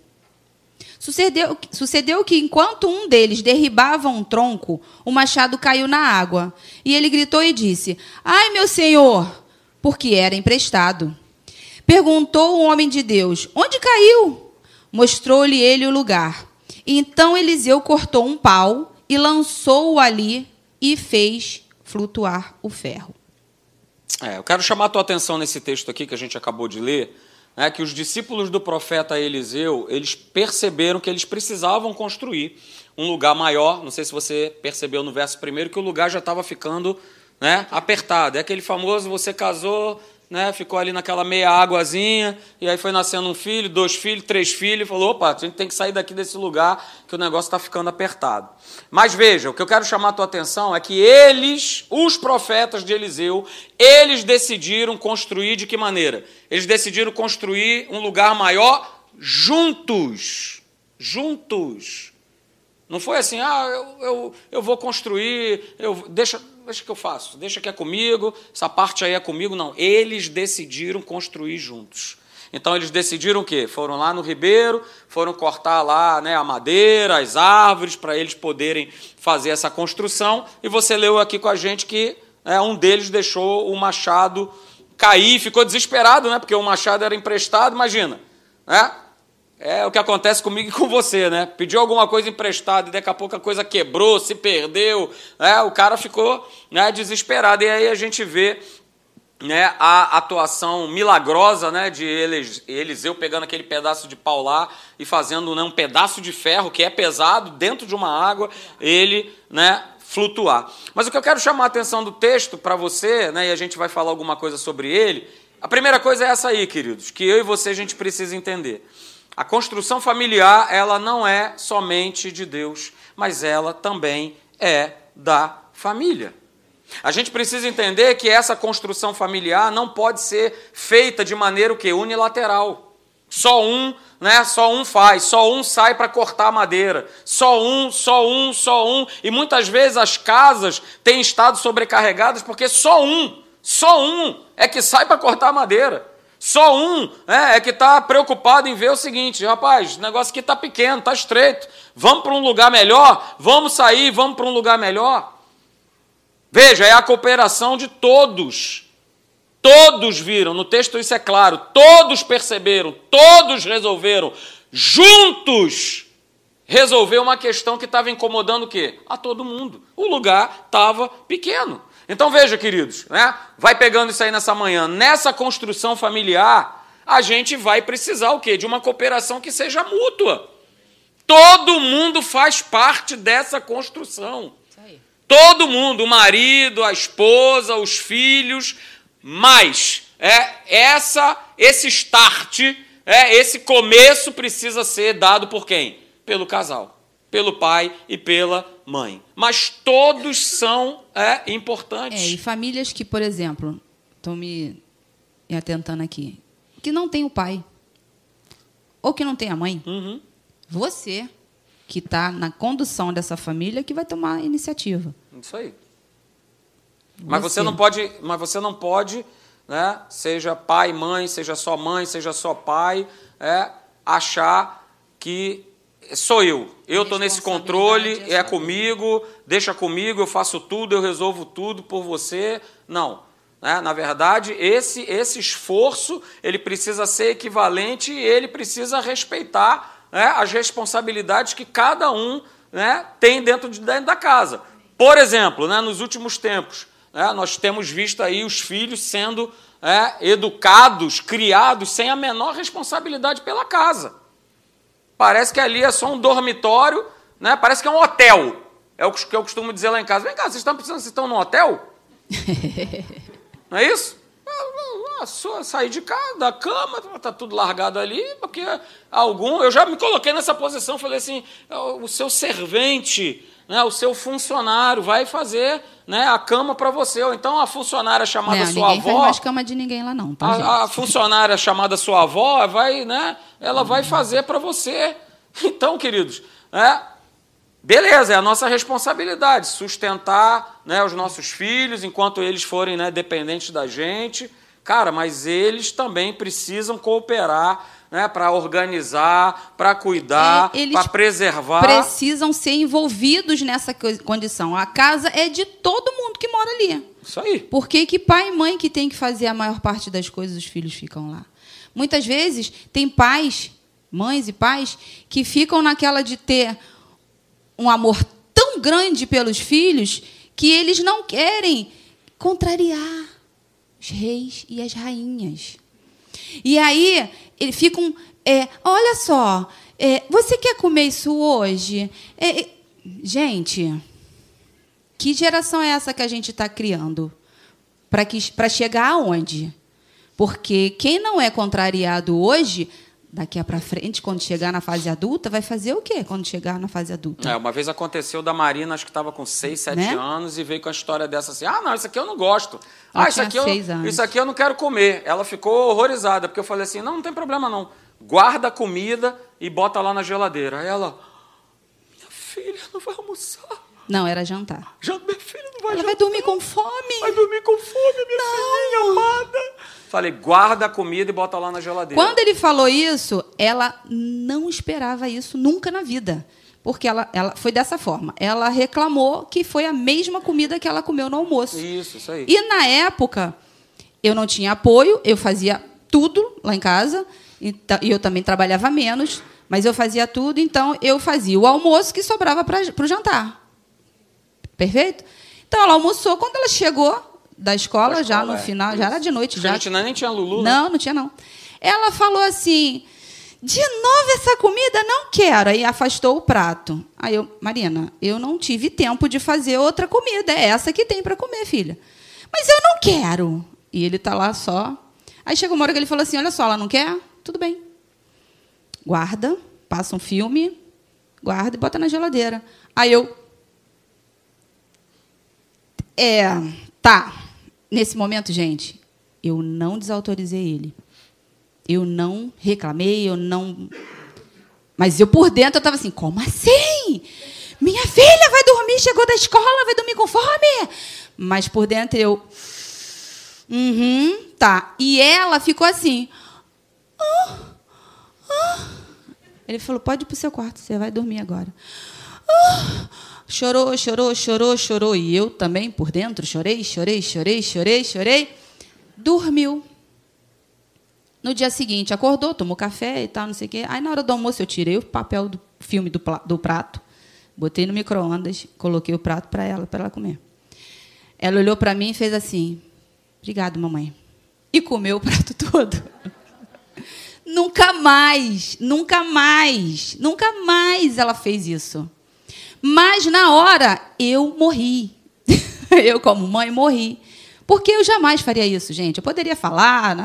Sucedeu, sucedeu que, enquanto um deles derribava um tronco, o machado caiu na água. E ele gritou e disse: Ai, meu senhor! Porque era emprestado. Perguntou o homem de Deus: Onde caiu? Mostrou-lhe ele o lugar. Então Eliseu cortou um pau e lançou-o ali e fez flutuar o ferro. É, eu quero chamar a tua atenção nesse texto aqui que a gente acabou de ler, né, que os discípulos do profeta Eliseu, eles perceberam que eles precisavam construir um lugar maior. Não sei se você percebeu no verso primeiro que o lugar já estava ficando né, apertado. É aquele famoso, você casou, né, ficou ali naquela meia águazinha, e aí foi nascendo um filho, dois filhos, três filhos, e falou: opa, a gente tem que sair daqui desse lugar que o negócio está ficando apertado. Mas veja, o que eu quero chamar a tua atenção é que eles, os profetas de Eliseu, eles decidiram construir de que maneira? Eles decidiram construir um lugar maior juntos. Juntos. Não foi assim, ah, eu, eu, eu vou construir, eu, deixa, deixa que eu faço, deixa que é comigo, essa parte aí é comigo. Não, eles decidiram construir juntos. Então eles decidiram o quê? Foram lá no ribeiro, foram cortar lá né, a madeira, as árvores, para eles poderem fazer essa construção. E você leu aqui com a gente que né, um deles deixou o machado cair, ficou desesperado, né? Porque o machado era emprestado, imagina. Né? É o que acontece comigo e com você, né? Pediu alguma coisa emprestada e daqui a pouco a coisa quebrou, se perdeu, né? o cara ficou né, desesperado. E aí a gente vê né, a atuação milagrosa né, de Eliseu pegando aquele pedaço de pau lá e fazendo né, um pedaço de ferro que é pesado dentro de uma água, ele né, flutuar. Mas o que eu quero chamar a atenção do texto para você, né, e a gente vai falar alguma coisa sobre ele, a primeira coisa é essa aí, queridos, que eu e você a gente precisa entender. A construção familiar, ela não é somente de Deus, mas ela também é da família. A gente precisa entender que essa construção familiar não pode ser feita de maneira o unilateral. Só um, né? Só um faz, só um sai para cortar madeira. Só um, só um, só um. E muitas vezes as casas têm estado sobrecarregadas porque só um, só um é que sai para cortar madeira. Só um né, é que está preocupado em ver o seguinte, rapaz, o negócio aqui está pequeno, está estreito. Vamos para um lugar melhor? Vamos sair, vamos para um lugar melhor? Veja, é a cooperação de todos. Todos viram, no texto isso é claro, todos perceberam, todos resolveram, juntos resolver uma questão que estava incomodando o quê? A todo mundo. O lugar estava pequeno. Então veja, queridos, né? vai pegando isso aí nessa manhã. Nessa construção familiar, a gente vai precisar o quê? De uma cooperação que seja mútua. Todo mundo faz parte dessa construção. Todo mundo, o marido, a esposa, os filhos, mas é essa esse start, é esse começo precisa ser dado por quem? Pelo casal, pelo pai e pela mãe. Mas todos são é, importantes. É, e famílias que, por exemplo, estou me atentando aqui, que não tem o pai ou que não tem a mãe. Uhum. Você que está na condução dessa família que vai tomar a iniciativa. Isso aí. Mas você não pode, mas você não pode, né? Seja pai, mãe, seja só mãe, seja só pai, é, achar que sou eu. Eu estou nesse controle, é, é comigo, deixa comigo, eu faço tudo, eu resolvo tudo por você. Não. Né? Na verdade, esse, esse esforço ele precisa ser equivalente e ele precisa respeitar né, as responsabilidades que cada um né, tem dentro, de, dentro da casa. Por exemplo, né, nos últimos tempos, né, nós temos visto aí os filhos sendo é, educados, criados sem a menor responsabilidade pela casa. Parece que ali é só um dormitório, né? parece que é um hotel. É o que eu costumo dizer lá em casa. Vem cá, vocês estão que vocês estão num hotel? Não é isso? Só sair de casa, da cama, tá tudo largado ali, porque algum. Eu já me coloquei nessa posição, falei assim: o seu servente né, o seu funcionário vai fazer né, a cama para você. Ou então a funcionária chamada não, sua ninguém avó. Não faz mais cama de ninguém lá, não. Tá, a, a, funcionária chamada sua avó vai, né, ela vai fazer para você. Então, queridos, né, beleza, é a nossa responsabilidade sustentar né, os nossos filhos enquanto eles forem né, dependentes da gente. Cara, mas eles também precisam cooperar né, para organizar, para cuidar, é, para preservar. Precisam ser envolvidos nessa condição. A casa é de todo mundo que mora ali. Isso aí. Porque que pai e mãe que tem que fazer a maior parte das coisas, os filhos ficam lá. Muitas vezes tem pais, mães e pais, que ficam naquela de ter um amor tão grande pelos filhos que eles não querem contrariar os reis e as rainhas. E aí eles ficam. É, olha só, é, você quer comer isso hoje? É, gente, que geração é essa que a gente está criando? Para chegar aonde? Porque quem não é contrariado hoje daqui para frente, quando chegar na fase adulta, vai fazer o quê quando chegar na fase adulta? É, uma vez aconteceu da Marina, acho que estava com 6, 7 né? anos, e veio com a história dessa assim: ah, não, isso aqui eu não gosto. ah, isso aqui, eu, isso aqui eu não quero comer. Ela ficou horrorizada, porque eu falei assim: não, não tem problema não. Guarda a comida e bota lá na geladeira. Aí ela, minha filha não vai almoçar. Não, era jantar. Já, minha filha não vai Ela jantar. vai dormir com fome. Vai dormir com fome, minha não. filhinha amada. Falei, guarda a comida e bota lá na geladeira. Quando ele falou isso, ela não esperava isso nunca na vida. Porque ela, ela foi dessa forma. Ela reclamou que foi a mesma comida que ela comeu no almoço. Isso, isso aí. E na época, eu não tinha apoio, eu fazia tudo lá em casa. E eu também trabalhava menos, mas eu fazia tudo, então eu fazia o almoço que sobrava para o jantar. Perfeito? Então ela almoçou, quando ela chegou, da escola, Da já escola, no é. final, já era de noite já. Gente, nem tinha Lulu, né? Não, não tinha não. Ela falou assim: de novo essa comida? Não quero. Aí afastou o prato. Aí eu, Marina, eu não tive tempo de fazer outra comida. É essa que tem para comer, filha. Mas eu não quero. E ele tá lá só. Aí chegou uma hora que ele falou assim: olha só, ela não quer? Tudo bem. Guarda, passa um filme, guarda e bota na geladeira. Aí eu. É, tá. Nesse momento, gente, eu não desautorizei ele. Eu não reclamei, eu não. Mas eu por dentro eu estava assim: como assim? Minha filha vai dormir, chegou da escola, vai dormir com fome? Mas por dentro eu. Uhum, tá. E ela ficou assim. "Ah, ah." Ele falou: pode ir pro seu quarto, você vai dormir agora. "Ah." Chorou, chorou, chorou, chorou. E eu também, por dentro, chorei, chorei, chorei, chorei, chorei. Dormiu. No dia seguinte, acordou, tomou café e tal, não sei o quê. Aí, na hora do almoço, eu tirei o papel do filme do, do prato, botei no micro-ondas, coloquei o prato para ela, para ela comer. Ela olhou para mim e fez assim: Obrigado, mamãe. E comeu o prato todo. nunca mais, nunca mais, nunca mais ela fez isso. Mas na hora eu morri. eu, como mãe, morri. Porque eu jamais faria isso, gente. Eu poderia falar,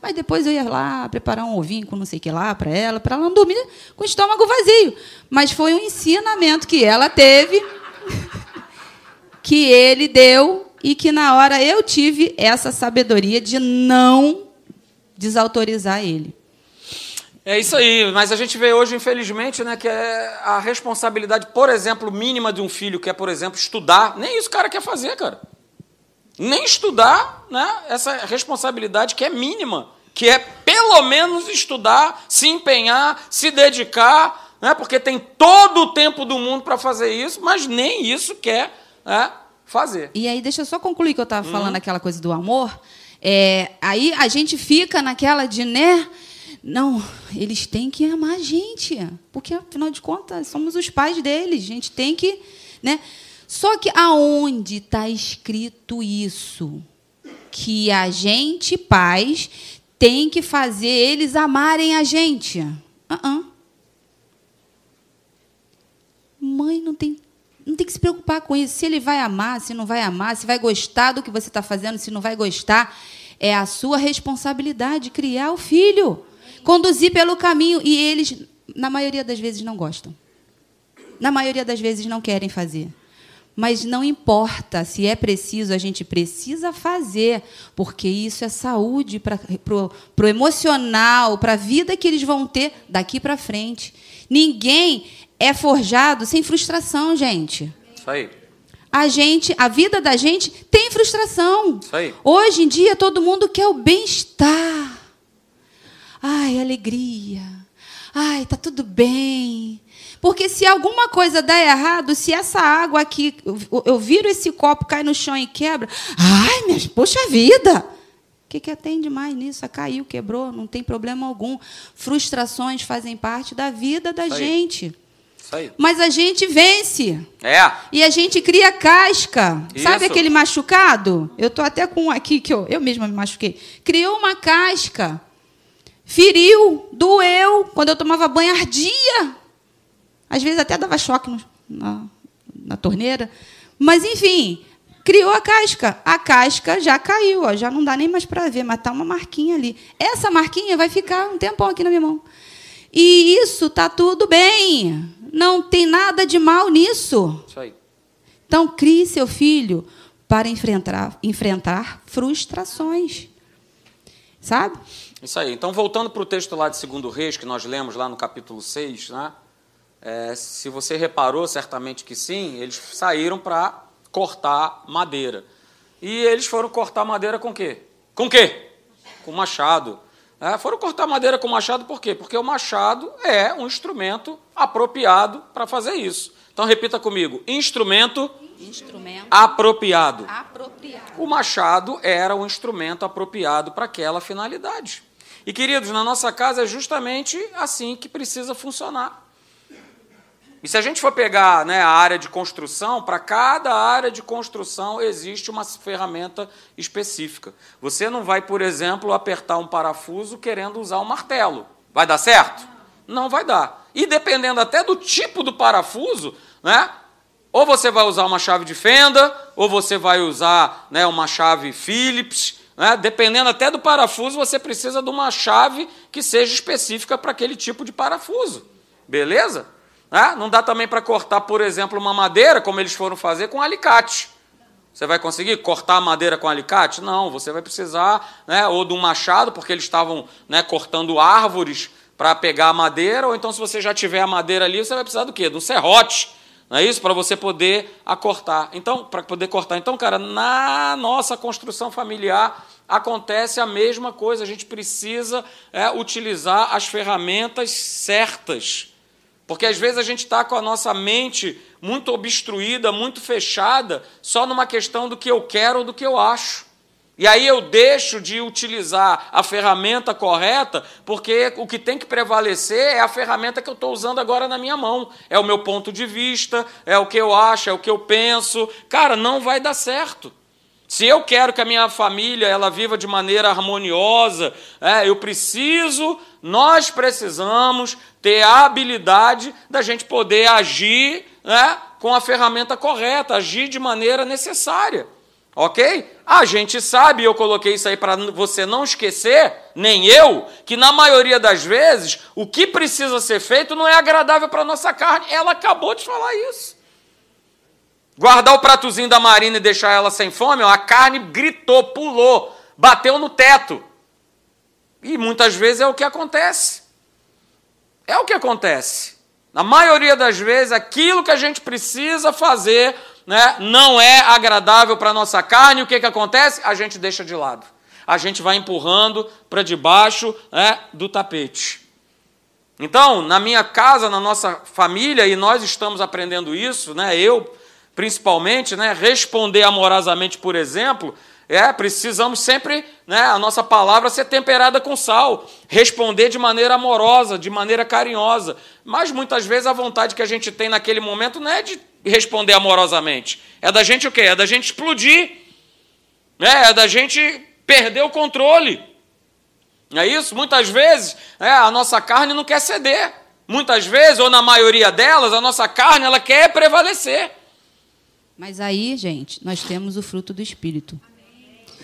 mas depois eu ia lá preparar um ovinho com não sei o que lá para ela, para ela não dormir com o estômago vazio. Mas foi um ensinamento que ela teve, que ele deu, e que na hora eu tive essa sabedoria de não desautorizar ele. É isso aí, mas a gente vê hoje, infelizmente, né, que é a responsabilidade, por exemplo, mínima de um filho, que é, por exemplo, estudar. Nem isso o cara quer fazer, cara. Nem estudar, né, essa responsabilidade que é mínima, que é pelo menos estudar, se empenhar, se dedicar, né, porque tem todo o tempo do mundo para fazer isso, mas nem isso quer né, fazer. E aí, deixa eu só concluir que eu estava falando aquela coisa do amor. É, aí a gente fica naquela de, né? Não, eles têm que amar a gente, porque afinal de contas somos os pais deles. A gente tem que, né? Só que aonde está escrito isso? Que a gente, pais, tem que fazer eles amarem a gente. Ah, ah. Mãe não tem, não tem que se preocupar com isso. Se ele vai amar, se não vai amar, se vai gostar do que você está fazendo, se não vai gostar, é a sua responsabilidade criar o filho, conduzir pelo caminho. E eles, na maioria das vezes, não gostam. Na maioria das vezes, não querem fazer. Mas não importa se é preciso, a gente precisa fazer, porque isso é saúde para o emocional, para a vida que eles vão ter daqui para frente. Ninguém é forjado sem frustração, gente. Isso aí. A gente, a vida da gente tem frustração. Isso aí. Hoje em dia todo mundo quer o bem-estar. Ai, alegria. Ai, tá tudo bem. Porque se alguma coisa dá errado, se essa água aqui, eu, viro esse copo, cai no chão e quebra, ai, minha, poxa vida! O que, que atende mais nisso? Caiu, quebrou, não tem problema algum. Frustrações fazem parte da vida da Isso gente. Isso aí. Mas a gente vence. É. E a gente cria casca. Sabe Isso. aquele machucado? Eu tô até com um aqui que eu, eu mesma me machuquei. Criou uma casca. Feriu, doeu. Quando eu tomava banho, ardia. Às vezes até dava choque no- na, na torneira. Mas, enfim, criou a casca. A casca já caiu, ó, já não dá nem mais para ver, mas está uma marquinha ali. Essa marquinha vai ficar um tempão aqui na minha mão. E isso está tudo bem. Não tem nada de mal nisso. Isso aí. Então, crie seu filho para enfrentar, enfrentar frustrações. Sabe? Isso aí. Então, voltando para o texto lá de 2 Reis, que nós lemos lá no capítulo 6, né? É, se você reparou, certamente que sim, eles saíram para cortar madeira. E eles foram cortar madeira com quê? Com quê? Com machado. É, foram cortar madeira com machado por quê? Porque o machado é um instrumento apropriado para fazer isso. Então, repita comigo: instrumento Instrumento apropriado. apropriado. O machado era o instrumento apropriado para aquela finalidade. E, queridos, na nossa casa é justamente assim que precisa funcionar. E se a gente for pegar né, a área de construção, para cada área de construção existe uma ferramenta específica. Você não vai, por exemplo, apertar um parafuso querendo usar um martelo. Vai dar certo? Não vai dar. E dependendo até do tipo do parafuso, né, ou você vai usar uma chave de fenda, ou você vai usar né, uma chave Phillips. Né, dependendo até do parafuso, você precisa de uma chave que seja específica para aquele tipo de parafuso. Beleza? Né? Não dá também para cortar, por exemplo, uma madeira, como eles foram fazer, com alicate. Você vai conseguir cortar a madeira com alicate? Não, você vai precisar né, ou de um machado, porque eles estavam né, cortando árvores para pegar a madeira, ou então, se você já tiver a madeira ali, você vai precisar do quê? De um serrote. Não é isso? Para você poder acortar. Então, para poder cortar. Então, cara, na nossa construção familiar acontece a mesma coisa. A gente precisa é, utilizar as ferramentas certas porque às vezes a gente está com a nossa mente muito obstruída, muito fechada, só numa questão do que eu quero ou do que eu acho. E aí eu deixo de utilizar a ferramenta correta, porque o que tem que prevalecer é a ferramenta que eu estou usando agora na minha mão. É o meu ponto de vista, é o que eu acho, é o que eu penso. Cara, não vai dar certo. Se eu quero que a minha família ela viva de maneira harmoniosa, é, eu preciso, nós precisamos ter a habilidade da gente poder agir né, com a ferramenta correta, agir de maneira necessária. Ok? A gente sabe, eu coloquei isso aí para você não esquecer, nem eu, que na maioria das vezes o que precisa ser feito não é agradável para a nossa carne. Ela acabou de falar isso. Guardar o pratozinho da Marina e deixar ela sem fome, ó, a carne gritou, pulou, bateu no teto. E muitas vezes é o que acontece. É o que acontece. Na maioria das vezes, aquilo que a gente precisa fazer né, não é agradável para a nossa carne. O que, que acontece? A gente deixa de lado. A gente vai empurrando para debaixo né, do tapete. Então, na minha casa, na nossa família, e nós estamos aprendendo isso, né, eu principalmente, né, responder amorosamente, por exemplo, é, precisamos sempre, né, a nossa palavra ser temperada com sal, responder de maneira amorosa, de maneira carinhosa. Mas muitas vezes a vontade que a gente tem naquele momento não é de responder amorosamente, é da gente o quê? É da gente explodir, né? é da gente perder o controle. É isso? Muitas vezes é, a nossa carne não quer ceder. Muitas vezes, ou na maioria delas, a nossa carne ela quer prevalecer. Mas aí, gente, nós temos o fruto do Espírito.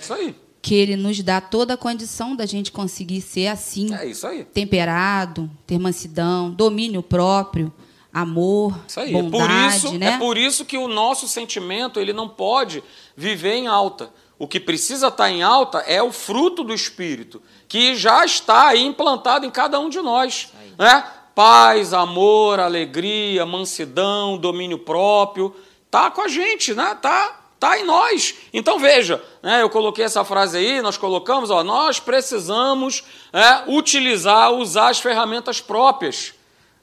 Isso aí. Que ele nos dá toda a condição da gente conseguir ser assim. É isso aí. Temperado, ter mansidão, domínio próprio, amor, isso aí. bondade, é por isso, né? É por isso que o nosso sentimento ele não pode viver em alta. O que precisa estar em alta é o fruto do Espírito, que já está aí implantado em cada um de nós. Né? Paz, amor, alegria, mansidão, domínio próprio. Está com a gente, né? Tá, tá em nós. Então veja, né, eu coloquei essa frase aí, nós colocamos, ó, nós precisamos é, utilizar, usar as ferramentas próprias.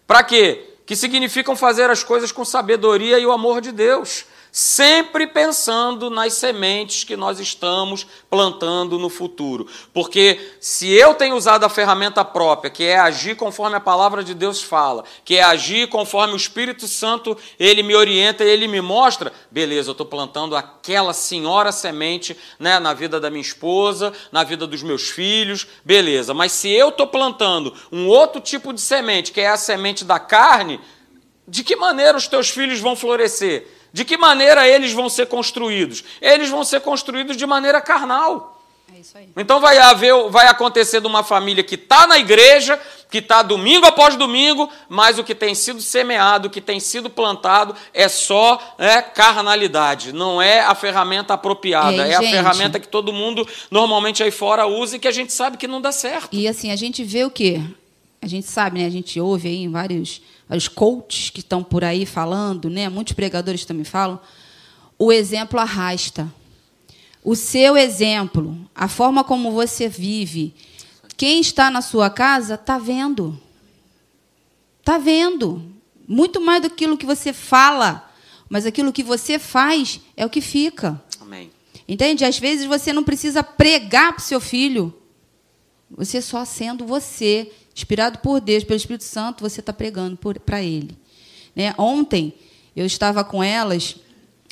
Para quê? Que significam fazer as coisas com sabedoria e o amor de Deus sempre pensando nas sementes que nós estamos plantando no futuro. Porque se eu tenho usado a ferramenta própria, que é agir conforme a palavra de Deus fala, que é agir conforme o Espírito Santo ele me orienta e ele me mostra, beleza, eu estou plantando aquela senhora semente né, na vida da minha esposa, na vida dos meus filhos, beleza. Mas se eu estou plantando um outro tipo de semente, que é a semente da carne, de que maneira os teus filhos vão florescer? De que maneira eles vão ser construídos? Eles vão ser construídos de maneira carnal. É isso aí. Então vai haver, vai acontecer de uma família que está na igreja, que está domingo após domingo, mas o que tem sido semeado, o que tem sido plantado é só é, carnalidade, não é a ferramenta apropriada, é gente, a ferramenta que todo mundo normalmente aí fora usa e que a gente sabe que não dá certo. E assim, a gente vê o quê? A gente sabe, né? A gente ouve aí em vários os coaches que estão por aí falando, né? muitos pregadores também falam, o exemplo arrasta. O seu exemplo, a forma como você vive, quem está na sua casa está vendo. Está vendo. Muito mais do que aquilo que você fala, mas aquilo que você faz é o que fica. Amém. Entende? Às vezes você não precisa pregar para o seu filho. Você só sendo você, inspirado por Deus, pelo Espírito Santo, você está pregando para ele. Né? Ontem eu estava com elas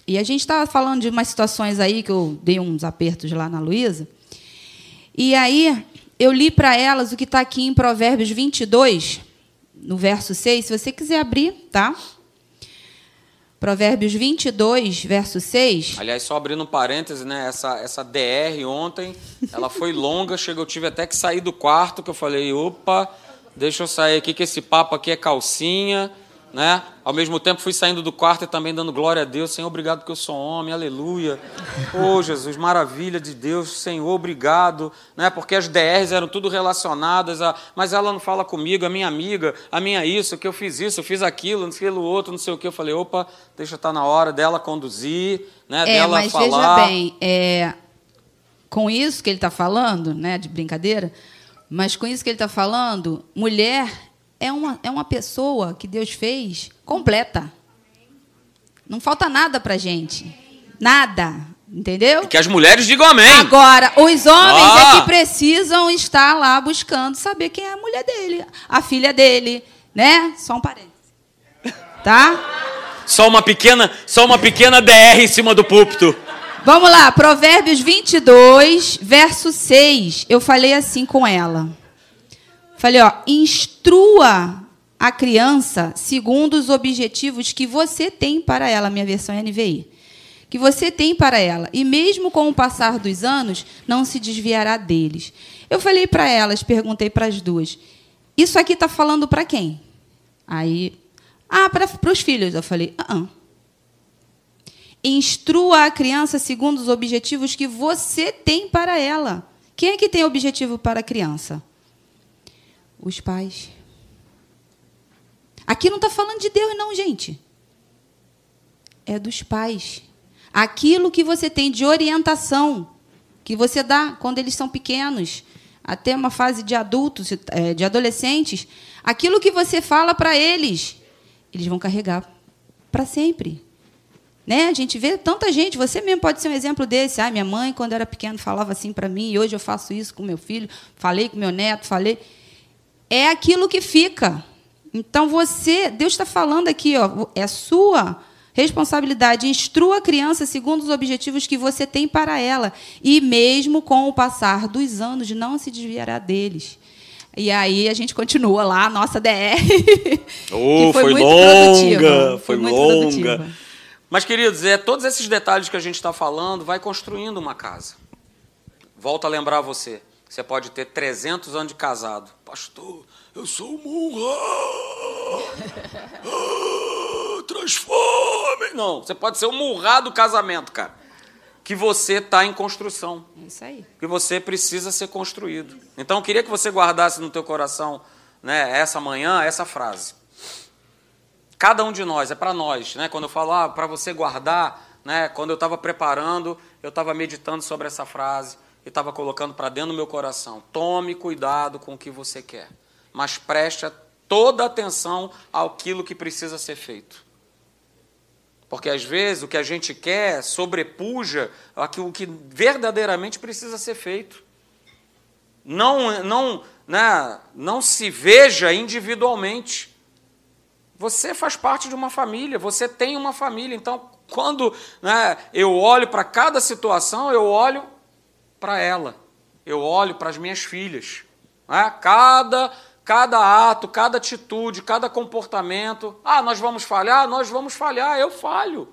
e a gente estava falando de umas situações aí que eu dei uns apertos lá na Luísa. E aí eu li para elas o que está aqui em Provérbios 22, no verso 6. Se você quiser abrir, tá? Provérbios 22, verso 6. Aliás, só abrindo um parêntese, né? Essa, essa DR ontem, ela foi longa, chegou, eu tive até que sair do quarto, que eu falei, opa, deixa eu sair aqui, que esse papo aqui é calcinha né? Ao mesmo tempo fui saindo do quarto e também dando glória a Deus, Senhor, obrigado porque eu sou homem, aleluia. Oh, Jesus, maravilha de Deus, Senhor, obrigado, né? Porque as DRs eram tudo relacionadas a, mas ela não fala comigo, a minha amiga, a minha isso, que eu fiz isso, eu fiz aquilo, não sei o outro, não sei o que. Eu falei, opa, deixa estar na hora dela conduzir, né? É, dela mas falar. veja bem, é, com isso que ele está falando, né? De brincadeira, mas com isso que ele está falando, mulher é uma, é uma pessoa que Deus fez completa. Não falta nada para gente. Nada. Entendeu? E que as mulheres digam amém. Agora, os homens Ah. é que precisam estar lá buscando saber quem é a mulher dele, a filha dele, né? Só um parênteses. Tá? Só uma pequena, só uma pequena DR em cima do púlpito. Vamos lá, Provérbios 22, verso 6. Eu falei assim com ela. Falei, ó, instrua a criança segundo os objetivos que você tem para ela, minha versão é NVI. Que você tem para ela, e mesmo com o passar dos anos, não se desviará deles. Eu falei para elas, perguntei para as duas: Isso aqui está falando para quem? Aí, ah, para os filhos. Eu falei: ah. Instrua a criança segundo os objetivos que você tem para ela. Quem é que tem objetivo para a criança? Os pais. Aqui não está falando de Deus, não, gente. É dos pais. Aquilo que você tem de orientação, que você dá quando eles são pequenos, até uma fase de adultos, eh, de adolescentes, aquilo que você fala para eles, eles vão carregar para sempre. Né? A gente vê tanta gente, você mesmo pode ser um exemplo desse. Ah, minha mãe, quando era pequeno, falava assim para mim, e hoje eu faço isso com meu filho, falei com meu neto, falei. É aquilo que fica. Então você, Deus está falando aqui, ó, é sua responsabilidade. Instrua a criança segundo os objetivos que você tem para ela. E mesmo com o passar dos anos, não se desviará deles. E aí a gente continua lá, a nossa DR. Oh, que foi, muito longa, produtiva. foi, muito longa. produtiva. Mas, queridos, é, todos esses detalhes que a gente está falando vai construindo uma casa. Volto a lembrar você. Você pode ter 300 anos de casado. Pastor, eu sou monra. Ah, transforme. Não, você pode ser o murrá do casamento, cara. Que você está em construção. É isso aí. Que você precisa ser construído. Então, eu queria que você guardasse no teu coração, né, essa manhã, essa frase. Cada um de nós, é para nós. Né? Quando eu falo ah, para você guardar, né, quando eu estava preparando, eu estava meditando sobre essa frase e estava colocando para dentro do meu coração. Tome cuidado com o que você quer, mas preste toda atenção àquilo que precisa ser feito. Porque às vezes o que a gente quer sobrepuja aquilo que verdadeiramente precisa ser feito. Não, não, né, não se veja individualmente. Você faz parte de uma família, você tem uma família. Então, quando né, eu olho para cada situação, eu olho para ela, eu olho para as minhas filhas. Né? Cada, cada ato, cada atitude, cada comportamento. Ah, nós vamos falhar? Nós vamos falhar, eu falho.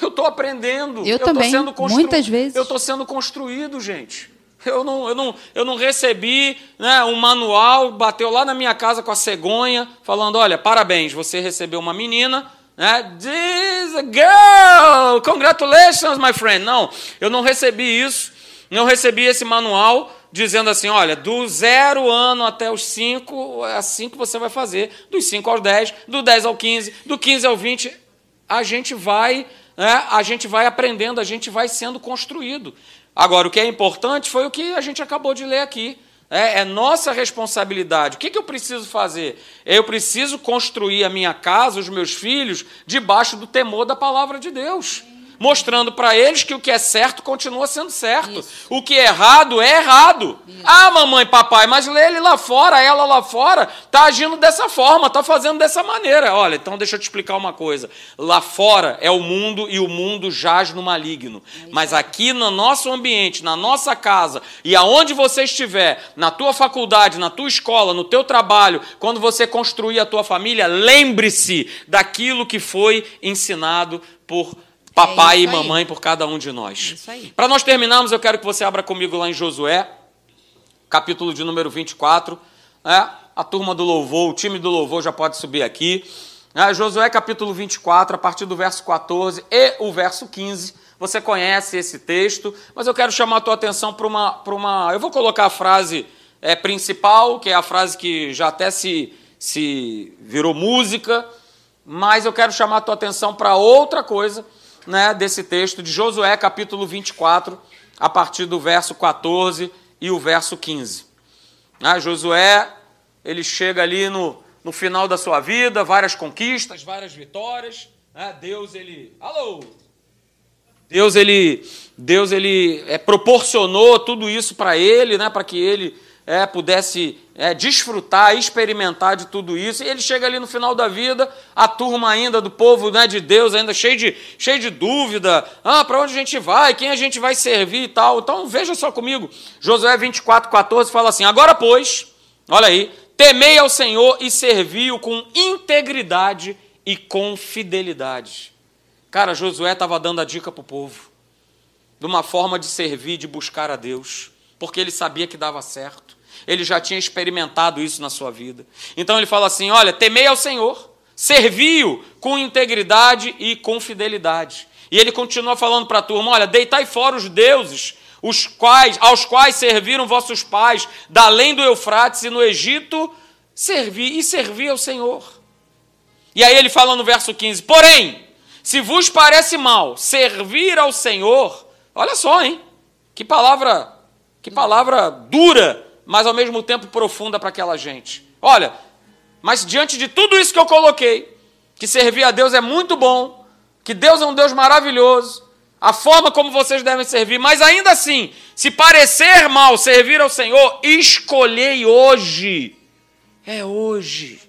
Eu estou aprendendo. Eu, tô também, sendo constru... muitas vezes. Eu estou sendo construído, gente. Eu não, eu não, eu não recebi né, um manual, bateu lá na minha casa com a cegonha, falando: olha, parabéns, você recebeu uma menina. Né? This a girl! Congratulations, my friend. Não, eu não recebi isso. Não recebi esse manual dizendo assim: olha, do zero ano até os cinco, é assim que você vai fazer. Dos 5 aos 10, do 10 ao 15, do 15 ao 20, a gente vai, né, a gente vai aprendendo, a gente vai sendo construído. Agora, o que é importante foi o que a gente acabou de ler aqui. É, é, nossa responsabilidade. O que, que eu preciso fazer? Eu preciso construir a minha casa, os meus filhos, debaixo do temor da palavra de Deus. Mostrando para eles que o que é certo continua sendo certo. Isso. O que é errado é errado. Isso. Ah, mamãe, papai, mas ele lá fora, ela lá fora, está agindo dessa forma, está fazendo dessa maneira. Olha, então deixa eu te explicar uma coisa. Lá fora é o mundo e o mundo jaz no maligno. É mas aqui no nosso ambiente, na nossa casa e aonde você estiver, na tua faculdade, na tua escola, no teu trabalho, quando você construir a tua família, lembre-se daquilo que foi ensinado por papai é e mamãe por cada um de nós. É Para nós terminarmos, eu quero que você abra comigo lá em Josué, capítulo de número 24. Né? A turma do louvor, o time do louvor já pode subir aqui. Né? Josué, capítulo 24, a partir do verso 14 e o verso 15. Você conhece esse texto, mas eu quero chamar a tua atenção para uma, uma. Eu vou colocar a frase é, principal, que é a frase que já até se, se virou música, mas eu quero chamar a tua atenção para outra coisa né, desse texto de Josué, capítulo 24, a partir do verso 14 e o verso 15. Ah, Josué, ele chega ali no, no final da sua vida, várias conquistas, várias vitórias. Né? Deus, ele. Alô! Deus, ele, Deus, ele é, proporcionou tudo isso para ele, né, para que ele é, pudesse é, desfrutar, experimentar de tudo isso. E ele chega ali no final da vida, a turma ainda do povo né, de Deus, ainda cheio de, cheio de dúvida: ah, para onde a gente vai, quem a gente vai servir e tal. Então veja só comigo, Josué 24, 14 fala assim: agora, pois, olha aí, temei ao Senhor e servi-o com integridade e com fidelidade. Cara, Josué estava dando a dica para o povo, de uma forma de servir, de buscar a Deus, porque ele sabia que dava certo ele já tinha experimentado isso na sua vida. Então ele fala assim: olha, temei ao Senhor, servi-o com integridade e com fidelidade. E ele continua falando para a turma: olha, deitai fora os deuses, os quais, aos quais serviram vossos pais, da além do Eufrates e no Egito, servi e servi ao Senhor. E aí ele fala no verso 15: porém, se vos parece mal servir ao Senhor, olha só, hein? Que palavra, que palavra dura mas ao mesmo tempo profunda para aquela gente. Olha, mas diante de tudo isso que eu coloquei, que servir a Deus é muito bom, que Deus é um Deus maravilhoso, a forma como vocês devem servir, mas ainda assim, se parecer mal servir ao Senhor, escolhei hoje. É hoje.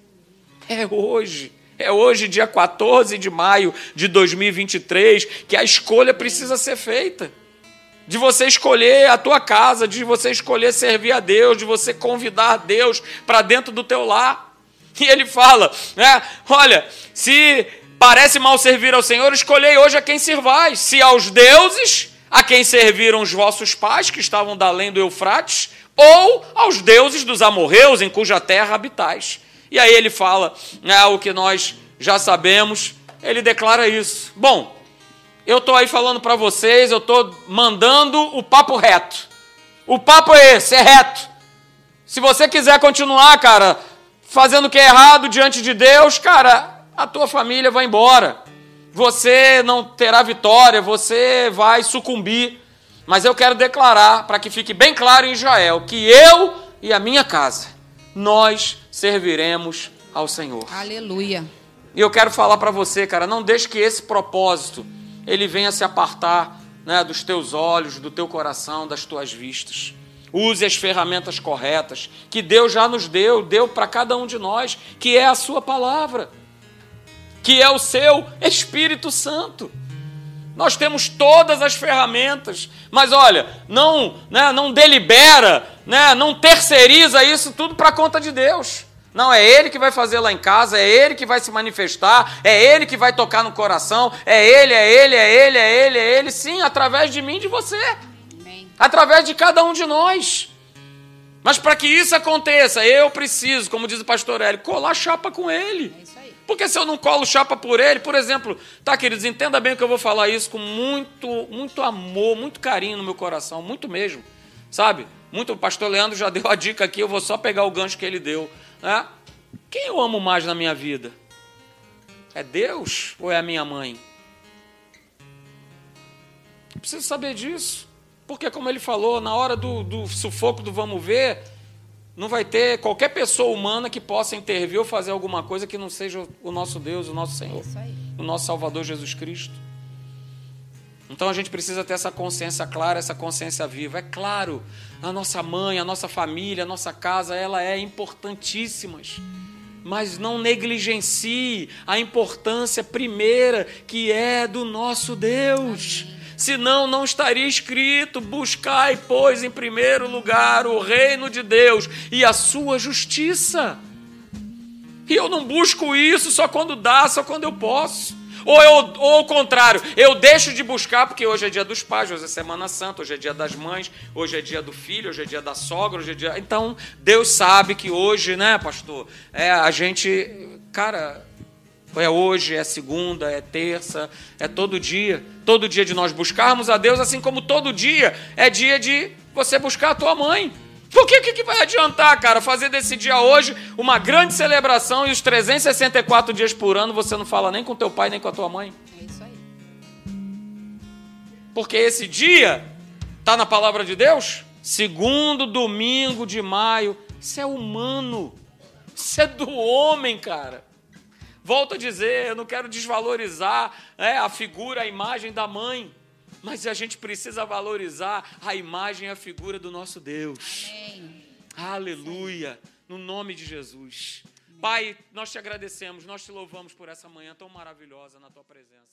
É hoje. É hoje, dia 14 de maio de 2023, que a escolha precisa ser feita de você escolher a tua casa, de você escolher servir a Deus, de você convidar Deus para dentro do teu lar. E ele fala, né? Olha, se parece mal servir ao Senhor, escolhei hoje a quem servais, se aos deuses a quem serviram os vossos pais que estavam da além do Eufrates, ou aos deuses dos amorreus em cuja terra habitais. E aí ele fala né, o que nós já sabemos, ele declara isso. Bom, eu estou aí falando para vocês, eu estou mandando o papo reto. O papo é esse, é reto. Se você quiser continuar, cara, fazendo o que é errado diante de Deus, cara, a tua família vai embora. Você não terá vitória, você vai sucumbir. Mas eu quero declarar, para que fique bem claro em Israel, que eu e a minha casa, nós serviremos ao Senhor. Aleluia. E eu quero falar para você, cara, não deixe que esse propósito ele venha se apartar né, dos teus olhos, do teu coração, das tuas vistas. Use as ferramentas corretas que Deus já nos deu, deu para cada um de nós, que é a Sua palavra, que é o seu Espírito Santo. Nós temos todas as ferramentas, mas olha, não, né, não delibera, né, não terceiriza isso tudo para conta de Deus. Não, é Ele que vai fazer lá em casa, é Ele que vai se manifestar, é Ele que vai tocar no coração, é Ele, é Ele, é Ele, é Ele, é Ele, sim, através de mim e de você. Amém. Através de cada um de nós. Mas para que isso aconteça, eu preciso, como diz o pastor Hélio, colar chapa com Ele. É isso aí. Porque se eu não colo chapa por Ele, por exemplo, tá, queridos, entenda bem que eu vou falar isso com muito, muito amor, muito carinho no meu coração, muito mesmo, sabe? Muito, o pastor Leandro já deu a dica aqui, eu vou só pegar o gancho que ele deu. Né? Quem eu amo mais na minha vida? É Deus ou é a minha mãe? preciso saber disso. Porque, como ele falou, na hora do, do sufoco do vamos ver, não vai ter qualquer pessoa humana que possa intervir ou fazer alguma coisa que não seja o nosso Deus, o nosso Senhor, o nosso Salvador Jesus Cristo. Então a gente precisa ter essa consciência clara, essa consciência viva. É claro, a nossa mãe, a nossa família, a nossa casa, ela é importantíssima. Mas não negligencie a importância primeira que é do nosso Deus. Senão não estaria escrito: buscai, pois, em primeiro lugar o reino de Deus e a sua justiça. E eu não busco isso só quando dá, só quando eu posso. Ou, eu, ou ao contrário, eu deixo de buscar porque hoje é dia dos pais, hoje é Semana Santa, hoje é dia das mães, hoje é dia do filho, hoje é dia da sogra, hoje é dia. Então, Deus sabe que hoje, né, pastor, é, a gente. Cara, é hoje, é segunda, é terça, é todo dia. Todo dia de nós buscarmos a Deus, assim como todo dia é dia de você buscar a tua mãe. Por que, que vai adiantar, cara, fazer desse dia hoje uma grande celebração e os 364 dias por ano você não fala nem com teu pai nem com a tua mãe? É isso aí. Porque esse dia está na palavra de Deus? Segundo domingo de maio. Isso é humano. Isso é do homem, cara. Volto a dizer, eu não quero desvalorizar é, a figura, a imagem da mãe. Mas a gente precisa valorizar a imagem e a figura do nosso Deus. Amém. Aleluia. No nome de Jesus. Pai, nós te agradecemos, nós te louvamos por essa manhã tão maravilhosa na tua presença.